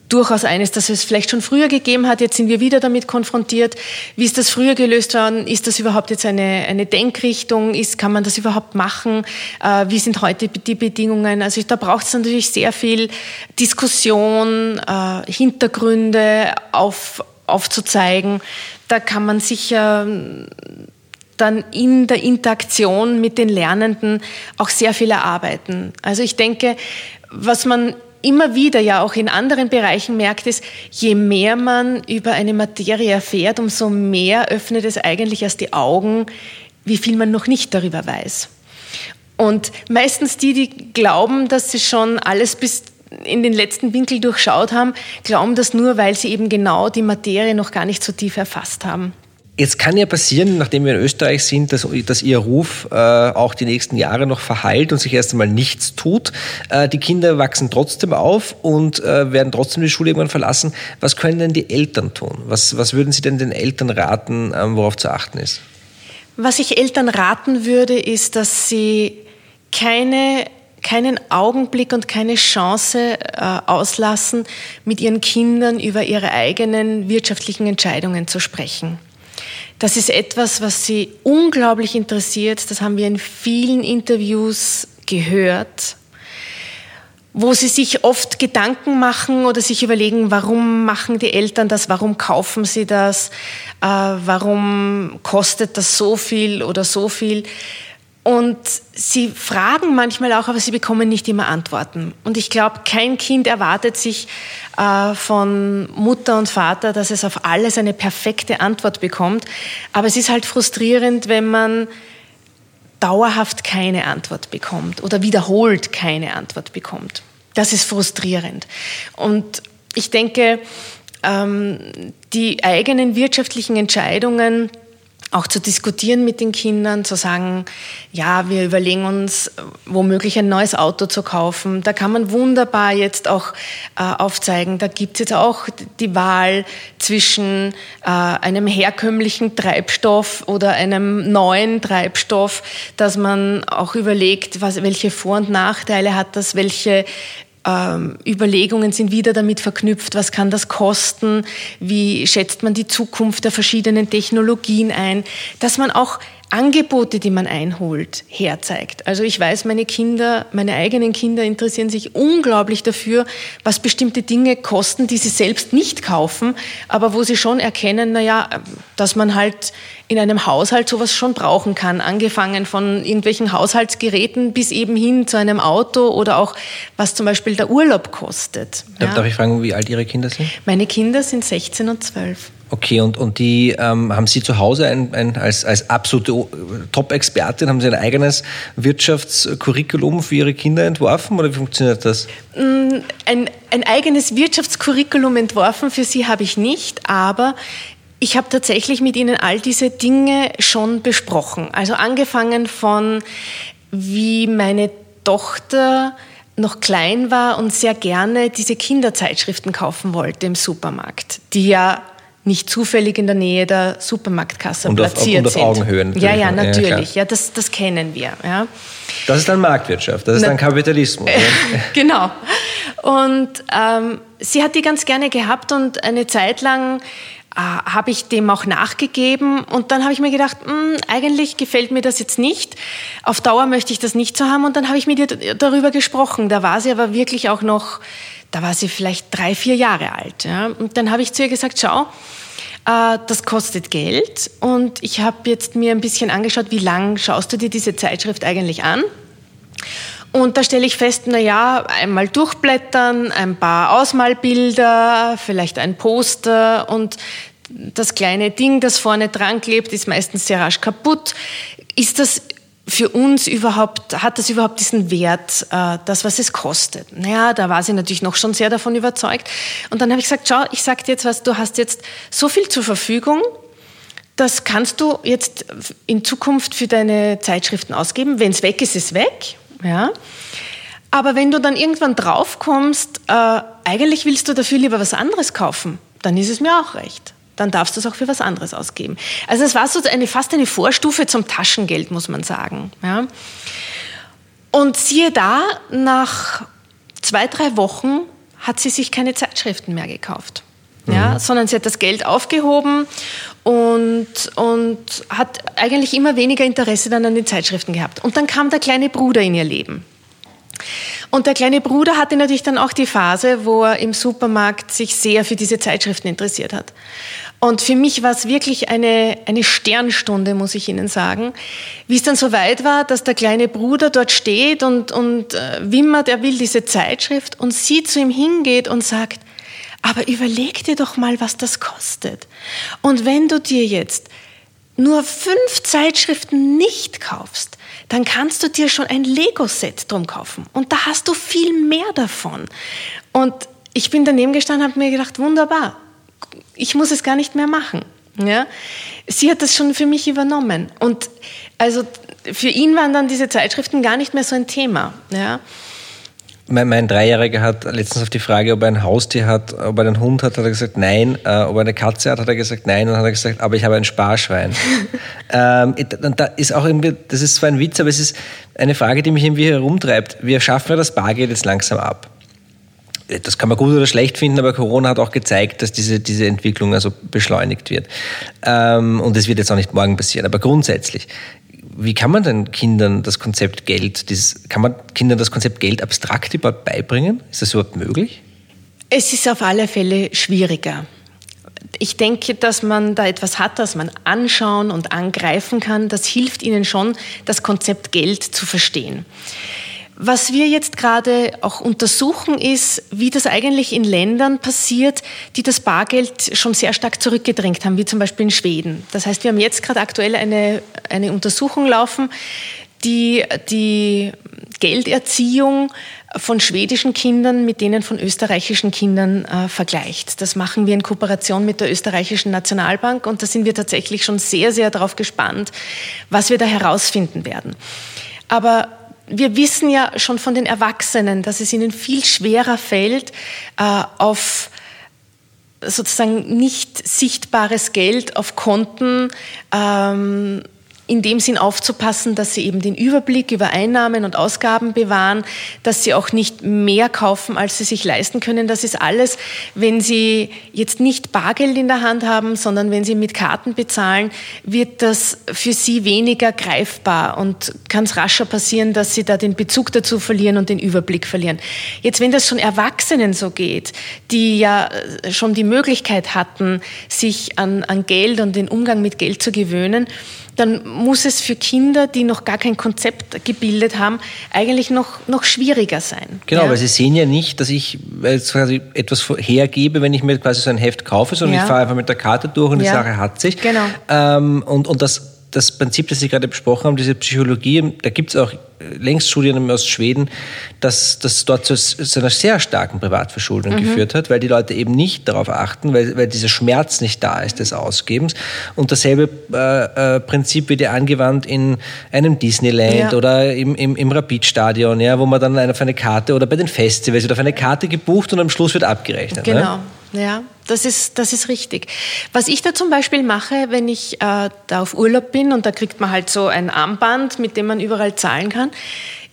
durchaus eines, das es vielleicht schon früher gegeben hat. Jetzt sind wir wieder damit konfrontiert. Wie ist das früher gelöst worden? Ist das überhaupt jetzt eine, eine Denkrichtung? Ist, kann man das überhaupt machen? Äh, wie sind heute die Bedingungen? Also da braucht es natürlich sehr viel Diskussion, äh, Hintergründe auf, aufzuzeigen. Da kann man sicher dann in der Interaktion mit den Lernenden auch sehr viel erarbeiten. Also ich denke, was man immer wieder ja auch in anderen Bereichen merkt, ist, je mehr man über eine Materie erfährt, umso mehr öffnet es eigentlich erst die Augen, wie viel man noch nicht darüber weiß. Und meistens die, die glauben, dass sie schon alles bis in den letzten Winkel durchschaut haben, glauben das nur, weil sie eben genau die Materie noch gar nicht so tief erfasst haben. Jetzt kann ja passieren, nachdem wir in Österreich sind, dass, dass Ihr Ruf äh, auch die nächsten Jahre noch verheilt und sich erst einmal nichts tut. Äh, die Kinder wachsen trotzdem auf und äh, werden trotzdem die Schule irgendwann verlassen. Was können denn die Eltern tun? Was, was würden Sie denn den Eltern raten, ähm, worauf zu achten ist? Was ich Eltern raten würde, ist, dass sie keine keinen Augenblick und keine Chance äh, auslassen, mit ihren Kindern über ihre eigenen wirtschaftlichen Entscheidungen zu sprechen. Das ist etwas, was sie unglaublich interessiert. Das haben wir in vielen Interviews gehört, wo sie sich oft Gedanken machen oder sich überlegen, warum machen die Eltern das, warum kaufen sie das, äh, warum kostet das so viel oder so viel. Und sie fragen manchmal auch, aber sie bekommen nicht immer Antworten. Und ich glaube, kein Kind erwartet sich äh, von Mutter und Vater, dass es auf alles eine perfekte Antwort bekommt. Aber es ist halt frustrierend, wenn man dauerhaft keine Antwort bekommt oder wiederholt keine Antwort bekommt. Das ist frustrierend. Und ich denke, ähm, die eigenen wirtschaftlichen Entscheidungen, auch zu diskutieren mit den Kindern, zu sagen, ja, wir überlegen uns womöglich ein neues Auto zu kaufen. Da kann man wunderbar jetzt auch äh, aufzeigen, da gibt es jetzt auch die Wahl zwischen äh, einem herkömmlichen Treibstoff oder einem neuen Treibstoff, dass man auch überlegt, was, welche Vor- und Nachteile hat das, welche ähm, Überlegungen sind wieder damit verknüpft, was kann das kosten, wie schätzt man die Zukunft der verschiedenen Technologien ein, dass man auch Angebote, die man einholt, herzeigt. Also ich weiß, meine Kinder, meine eigenen Kinder interessieren sich unglaublich dafür, was bestimmte Dinge kosten, die sie selbst nicht kaufen, aber wo sie schon erkennen, naja, dass man halt in einem Haushalt sowas schon brauchen kann, angefangen von irgendwelchen Haushaltsgeräten bis eben hin zu einem Auto oder auch was zum Beispiel der Urlaub kostet. Ja. Darf ich fragen, wie alt Ihre Kinder sind? Meine Kinder sind 16 und 12. Okay, und, und die ähm, haben Sie zu Hause ein, ein, als, als absolute Top-Expertin, haben Sie ein eigenes Wirtschaftskurriculum für Ihre Kinder entworfen oder wie funktioniert das? Mm, ein, ein eigenes Wirtschaftskurriculum entworfen für sie habe ich nicht, aber ich habe tatsächlich mit ihnen all diese Dinge schon besprochen. Also angefangen von, wie meine Tochter noch klein war und sehr gerne diese Kinderzeitschriften kaufen wollte im Supermarkt, die ja nicht zufällig in der Nähe der Supermarktkasse und platziert auf, und auf Augenhöhe sind. Ja, ja, natürlich. Ja, ja, das, das kennen wir. Ja. Das ist dann Marktwirtschaft, das ist Na, dann Kapitalismus. genau. Und ähm, sie hat die ganz gerne gehabt und eine Zeit lang äh, habe ich dem auch nachgegeben und dann habe ich mir gedacht, mh, hm, eigentlich gefällt mir das jetzt nicht. Auf Dauer möchte ich das nicht so haben und dann habe ich mit ihr darüber gesprochen. Da war sie aber wirklich auch noch, da war sie vielleicht drei, vier Jahre alt. Ja? Und dann habe ich zu ihr gesagt, schau, äh, das kostet Geld und ich habe jetzt mir ein bisschen angeschaut, wie lang schaust du dir diese Zeitschrift eigentlich an? Und da stelle ich fest, na ja, einmal durchblättern, ein paar Ausmalbilder, vielleicht ein Poster und das kleine Ding, das vorne dran klebt, ist meistens sehr rasch kaputt. Ist das für uns überhaupt, hat das überhaupt diesen Wert, äh, das, was es kostet? Naja, da war sie natürlich noch schon sehr davon überzeugt. Und dann habe ich gesagt, schau, ich sage dir jetzt was, du hast jetzt so viel zur Verfügung, das kannst du jetzt in Zukunft für deine Zeitschriften ausgeben. Wenn es weg ist, ist es weg. Ja? Aber wenn du dann irgendwann draufkommst, äh, eigentlich willst du dafür lieber was anderes kaufen, dann ist es mir auch recht. Dann darfst du es auch für was anderes ausgeben. Also es war so eine, fast eine Vorstufe zum Taschengeld, muss man sagen. Ja? Und siehe da, nach zwei, drei Wochen hat sie sich keine Zeitschriften mehr gekauft. Ja, mhm. sondern sie hat das Geld aufgehoben und, und hat eigentlich immer weniger Interesse dann an den Zeitschriften gehabt. Und dann kam der kleine Bruder in ihr Leben. Und der kleine Bruder hatte natürlich dann auch die Phase, wo er im Supermarkt sich sehr für diese Zeitschriften interessiert hat. Und für mich war es wirklich eine, eine Sternstunde, muss ich Ihnen sagen. Wie es dann so weit war, dass der kleine Bruder dort steht und, und äh, wimmert, er will diese Zeitschrift und sie zu ihm hingeht und sagt, aber überleg dir doch mal, was das kostet. Und wenn du dir jetzt nur fünf Zeitschriften nicht kaufst, dann kannst du dir schon ein Lego-Set drum kaufen. Und da hast du viel mehr davon. Und ich bin daneben gestanden und habe mir gedacht, wunderbar, ich muss es gar nicht mehr machen. Ja? Sie hat das schon für mich übernommen. Und also für ihn waren dann diese Zeitschriften gar nicht mehr so ein Thema. Ja? Mein, mein, Dreijähriger hat letztens auf die Frage, ob er ein Haustier hat, ob er einen Hund hat, hat er gesagt nein. Äh, ob er eine Katze hat, hat er gesagt nein. Und dann hat er gesagt, aber ich habe ein Sparschwein. ähm, da ist auch irgendwie, das ist zwar ein Witz, aber es ist eine Frage, die mich irgendwie herumtreibt. Wir schaffen ja das Bargeld jetzt langsam ab. Das kann man gut oder schlecht finden, aber Corona hat auch gezeigt, dass diese, diese Entwicklung also beschleunigt wird. Ähm, und es wird jetzt auch nicht morgen passieren. Aber grundsätzlich, wie kann man denn Kindern das Konzept Geld, dieses, kann man Kindern das Konzept Geld abstrakt überhaupt beibringen? Ist das überhaupt möglich? Es ist auf alle Fälle schwieriger. ich denke, dass man da etwas hat, das man anschauen und angreifen kann. Das hilft Ihnen schon, das Konzept Geld zu verstehen. Was wir jetzt gerade auch untersuchen, ist, wie das eigentlich in Ländern passiert, die das Bargeld schon sehr stark zurückgedrängt haben, wie zum Beispiel in Schweden. Das heißt, wir haben jetzt gerade aktuell eine, eine Untersuchung laufen, die die Gelderziehung von schwedischen Kindern mit denen von österreichischen Kindern äh, vergleicht. Das machen wir in Kooperation mit der österreichischen Nationalbank und da sind wir tatsächlich schon sehr, sehr darauf gespannt, was wir da herausfinden werden. Aber wir wissen ja schon von den Erwachsenen, dass es ihnen viel schwerer fällt, äh, auf sozusagen nicht sichtbares Geld auf Konten ähm, in dem Sinn aufzupassen, dass sie eben den Überblick über Einnahmen und Ausgaben bewahren, dass sie auch nicht mehr kaufen, als sie sich leisten können. Das ist alles, wenn sie jetzt nicht Bargeld in der Hand haben, sondern wenn sie mit Karten bezahlen, wird das für sie weniger greifbar und kann es rascher passieren, dass sie da den Bezug dazu verlieren und den Überblick verlieren. Jetzt, wenn das schon Erwachsenen so geht, die ja schon die Möglichkeit hatten, sich an, an Geld und den Umgang mit Geld zu gewöhnen, dann muss es für Kinder, die noch gar kein Konzept gebildet haben, eigentlich noch, noch schwieriger sein. Genau, ja? weil sie sehen ja nicht, dass ich quasi etwas hergebe, wenn ich mir quasi so ein Heft kaufe, sondern ja. ich fahre einfach mit der Karte durch und ja. die Sache hat sich. Genau. Ähm, und, und das das Prinzip, das Sie gerade besprochen haben, diese Psychologie, da gibt es auch längst Studien aus Schweden, dass das dort zu, zu, einer sehr starken Privatverschuldung mhm. geführt hat, weil die Leute eben nicht darauf achten, weil, weil dieser Schmerz nicht da ist des Ausgebens. Und dasselbe äh, äh, Prinzip wird ja angewandt in einem Disneyland ja. oder im, im, im Rapid-Stadion, ja, wo man dann auf eine Karte oder bei den Festivals wird auf eine Karte gebucht und am Schluss wird abgerechnet. Ne? Genau. Ne? Ja, das ist, das ist richtig. Was ich da zum Beispiel mache, wenn ich äh, da auf Urlaub bin und da kriegt man halt so ein Armband, mit dem man überall zahlen kann,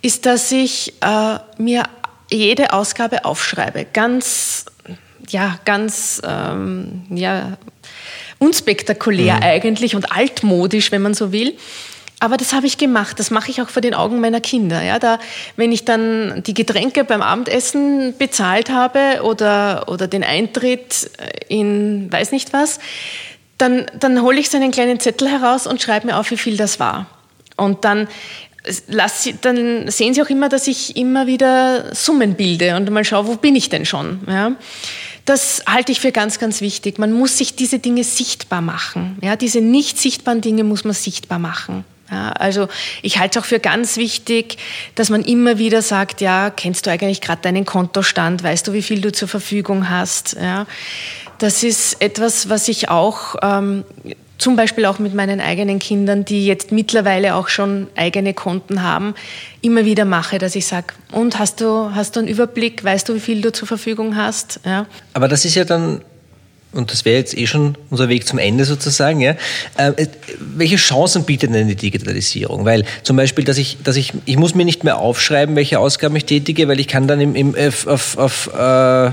ist, dass ich äh, mir jede Ausgabe aufschreibe. Ganz, ja, ganz, ähm, ja, unspektakulär mhm. eigentlich und altmodisch, wenn man so will. Aber das habe ich gemacht. Das mache ich auch vor den Augen meiner Kinder. Ja, da, wenn ich dann die Getränke beim Abendessen bezahlt habe oder, oder den Eintritt in weiß nicht was, dann, dann hole ich so einen kleinen Zettel heraus und schreibe mir auf, wie viel das war. Und dann, lass, dann sehen Sie auch immer, dass ich immer wieder Summen bilde und mal schaue, wo bin ich denn schon. Ja. Das halte ich für ganz, ganz wichtig. Man muss sich diese Dinge sichtbar machen. Ja, diese nicht sichtbaren Dinge muss man sichtbar machen. Ja, also ich halte es auch für ganz wichtig, dass man immer wieder sagt, ja, kennst du eigentlich gerade deinen Kontostand, weißt du, wie viel du zur Verfügung hast. Ja, das ist etwas, was ich auch ähm, zum Beispiel auch mit meinen eigenen Kindern, die jetzt mittlerweile auch schon eigene Konten haben, immer wieder mache, dass ich sage, und hast du, hast du einen Überblick, weißt du, wie viel du zur Verfügung hast? Ja. Aber das ist ja dann und das wäre jetzt eh schon unser Weg zum Ende sozusagen, ja, äh, welche Chancen bietet denn die Digitalisierung? Weil zum Beispiel, dass ich, dass ich, ich muss mir nicht mehr aufschreiben, welche Ausgaben ich tätige, weil ich kann dann im, im auf, auf, auf äh,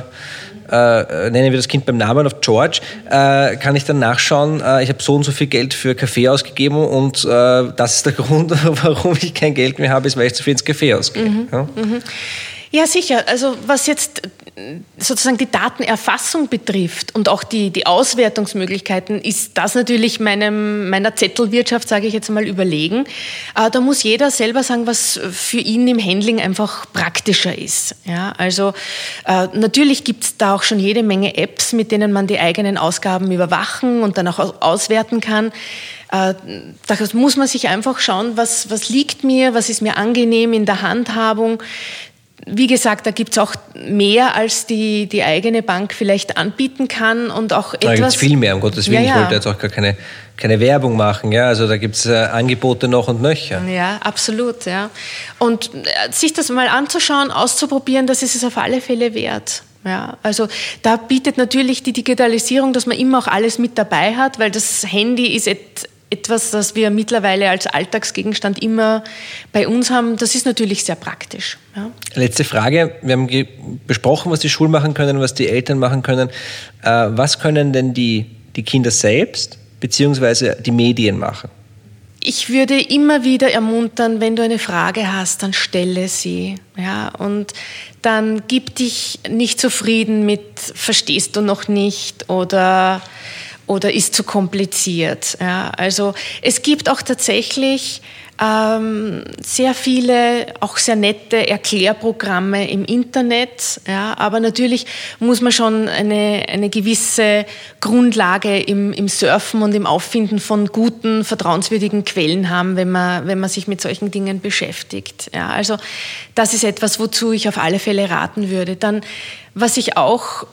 äh, nennen wir das Kind beim Namen auf George, äh, kann ich dann nachschauen, äh, ich habe so und so viel Geld für Kaffee ausgegeben und äh, das ist der Grund, warum ich kein Geld mehr habe, ist, weil ich zu viel ins Kaffee ausgebe. Mhm. Ja? Mhm. Ja, sicher. Also was jetzt sozusagen die Datenerfassung betrifft und auch die, die Auswertungsmöglichkeiten, ist das natürlich meinem, meiner Zettelwirtschaft, sage ich jetzt mal, überlegen. Äh, da muss jeder selber sagen, was für ihn im Handling einfach praktischer ist. Ja, also äh, natürlich gibt es da auch schon jede Menge Apps, mit denen man die eigenen Ausgaben überwachen und dann auch auswerten kann. Äh, da muss man sich einfach schauen, was, was liegt mir, was ist mir angenehm in der Handhabung wie gesagt, da gibt es auch mehr, als die, die eigene Bank vielleicht anbieten kann und auch etwas. Da gibt es viel mehr, um Gottes Willen. Ja, ja. Ich wollte jetzt auch gar keine, keine Werbung machen. Ja? Also da gibt es äh, Angebote noch und nöcher. Ja, absolut. Ja. Und äh, sich das mal anzuschauen, auszuprobieren, das ist es auf alle Fälle wert. Ja, also da bietet natürlich die Digitalisierung, dass man immer auch alles mit dabei hat, weil das Handy ist et, etwas, das wir mittlerweile als Alltagsgegenstand immer bei uns haben, das ist natürlich sehr praktisch. Ja. Letzte Frage. Wir haben besprochen, was die Schulen machen können, was die Eltern machen können. Äh, was können denn die, die Kinder selbst bzw. die Medien machen? ich würde immer wieder ermuntern, wenn du eine Frage hast, dann stelle sie. Ja, und dann gib dich nicht zufrieden mit verstehst du noch nicht oder oder ist zu kompliziert. Ja, also es gibt auch tatsächlich ähm, sehr viele, auch sehr nette Erklärprogramme im Internet. Ja, aber natürlich muss man schon eine, eine gewisse Grundlage im, im Surfen und im Auffinden von guten, vertrauenswürdigen Quellen haben, wenn man, wenn man sich mit solchen Dingen beschäftigt. Ja, also das ist etwas, wozu ich auf alle Fälle raten würde. Dann, was ich auch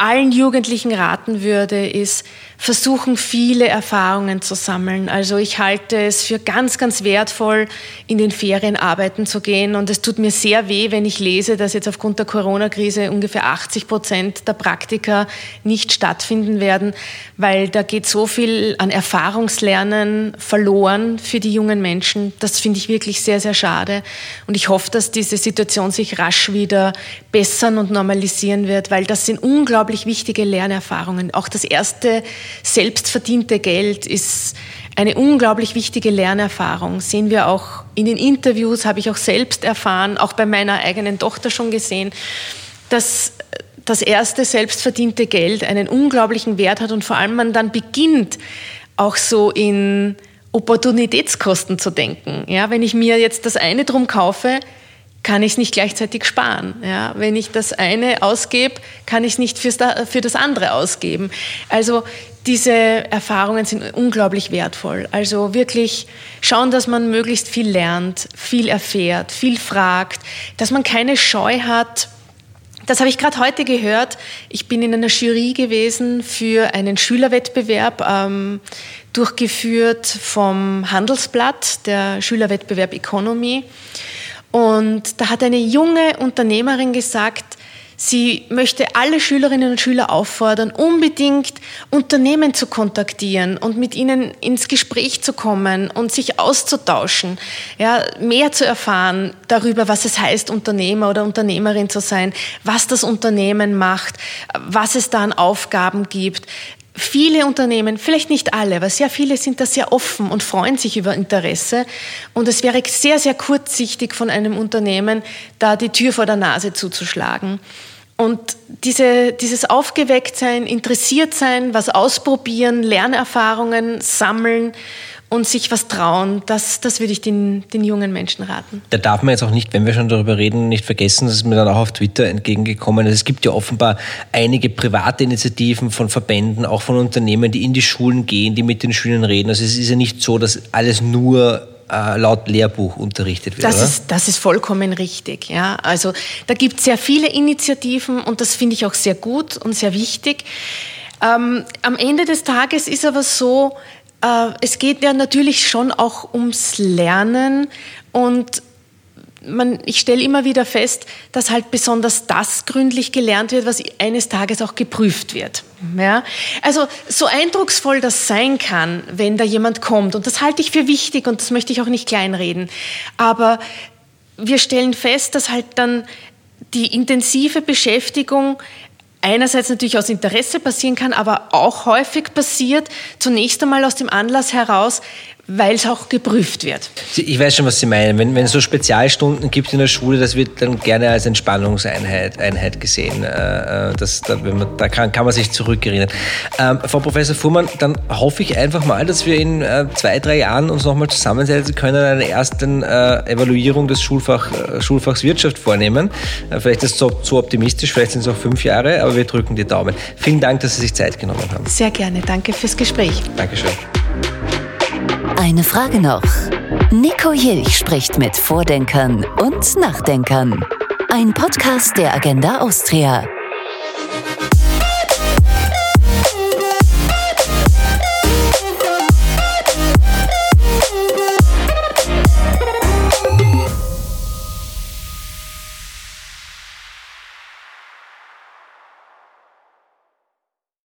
allen Jugendlichen raten würde, ist, versuchen viele Erfahrungen zu sammeln. Also ich halte es für ganz, ganz wertvoll, in den Ferien arbeiten zu gehen. Und es tut mir sehr weh, wenn ich lese, dass jetzt aufgrund der Corona-Krise ungefähr 80 Prozent der Praktika nicht stattfinden werden, weil da geht so viel an Erfahrungslernen verloren für die jungen Menschen. Das finde ich wirklich sehr, sehr schade. Und ich hoffe, dass diese Situation sich rasch wieder bessern und normalisieren wird, weil das sind unglaublich wichtige Lernerfahrungen. Auch das erste selbstverdiente Geld ist eine unglaublich wichtige Lernerfahrung. Sehen wir auch in den Interviews, habe ich auch selbst erfahren, auch bei meiner eigenen Tochter schon gesehen, dass das erste selbstverdiente Geld einen unglaublichen Wert hat und vor allem man dann beginnt, auch so in Opportunitätskosten zu denken. Ja, wenn ich mir jetzt das eine drum kaufe, kann ich es nicht gleichzeitig sparen. Ja, wenn ich das eine ausgebe, kann ich es nicht für das andere ausgeben. Also diese Erfahrungen sind unglaublich wertvoll. Also wirklich schauen, dass man möglichst viel lernt, viel erfährt, viel fragt, dass man keine Scheu hat. Das habe ich gerade heute gehört. Ich bin in einer Jury gewesen für einen Schülerwettbewerb, ähm, durchgeführt vom Handelsblatt, der Schülerwettbewerb Economy. Und da hat eine junge Unternehmerin gesagt, sie möchte alle Schülerinnen und Schüler auffordern, unbedingt Unternehmen zu kontaktieren und mit ihnen ins Gespräch zu kommen und sich auszutauschen, ja, mehr zu erfahren darüber, was es heißt, Unternehmer oder Unternehmerin zu sein, was das Unternehmen macht, was es da an Aufgaben gibt, Viele Unternehmen, vielleicht nicht alle, aber sehr viele sind da sehr offen und freuen sich über Interesse. Und es wäre sehr, sehr kurzsichtig von einem Unternehmen, da die Tür vor der Nase zuzuschlagen. Und diese, dieses Aufgewecktsein, interessiert sein, was ausprobieren, Lernerfahrungen sammeln und sich was trauen, das, das würde ich den, den jungen Menschen raten. Da darf man jetzt auch nicht, wenn wir schon darüber reden, nicht vergessen, das ist mir dann auch auf Twitter entgegengekommen. Also es gibt ja offenbar einige private Initiativen von Verbänden, auch von Unternehmen, die in die Schulen gehen, die mit den Schülern reden. Also es ist ja nicht so, dass alles nur äh, laut Lehrbuch unterrichtet wird. Das ist, das ist vollkommen richtig. Ja. Also da gibt es sehr viele Initiativen und das finde ich auch sehr gut und sehr wichtig. Ähm, am Ende des Tages ist aber so, es geht ja natürlich schon auch ums Lernen und man, ich stelle immer wieder fest, dass halt besonders das gründlich gelernt wird, was eines Tages auch geprüft wird. Ja? Also so eindrucksvoll das sein kann, wenn da jemand kommt, und das halte ich für wichtig und das möchte ich auch nicht kleinreden, aber wir stellen fest, dass halt dann die intensive Beschäftigung einerseits natürlich aus Interesse passieren kann, aber auch häufig passiert, zunächst einmal aus dem Anlass heraus, weil es auch geprüft wird. Ich weiß schon, was Sie meinen. Wenn, wenn es so Spezialstunden gibt in der Schule, das wird dann gerne als Entspannungseinheit Einheit gesehen. Äh, äh, das, da, man, da kann, kann man sich zurückerinnern. Ähm, Frau Professor Fuhrmann, dann hoffe ich einfach mal, dass wir in äh, zwei, drei Jahren uns nochmal zusammensetzen können, eine erste äh, Evaluierung des Schulfach, äh, Schulfachs Wirtschaft vornehmen. Vielleicht ist es zu, zu optimistisch, vielleicht sind es auch fünf Jahre, aber wir drücken die Daumen. Vielen Dank, dass Sie sich Zeit genommen haben. Sehr gerne. Danke fürs Gespräch. Dankeschön. Eine Frage noch. Nico Jilch spricht mit Vordenkern und Nachdenkern. Ein Podcast der Agenda Austria.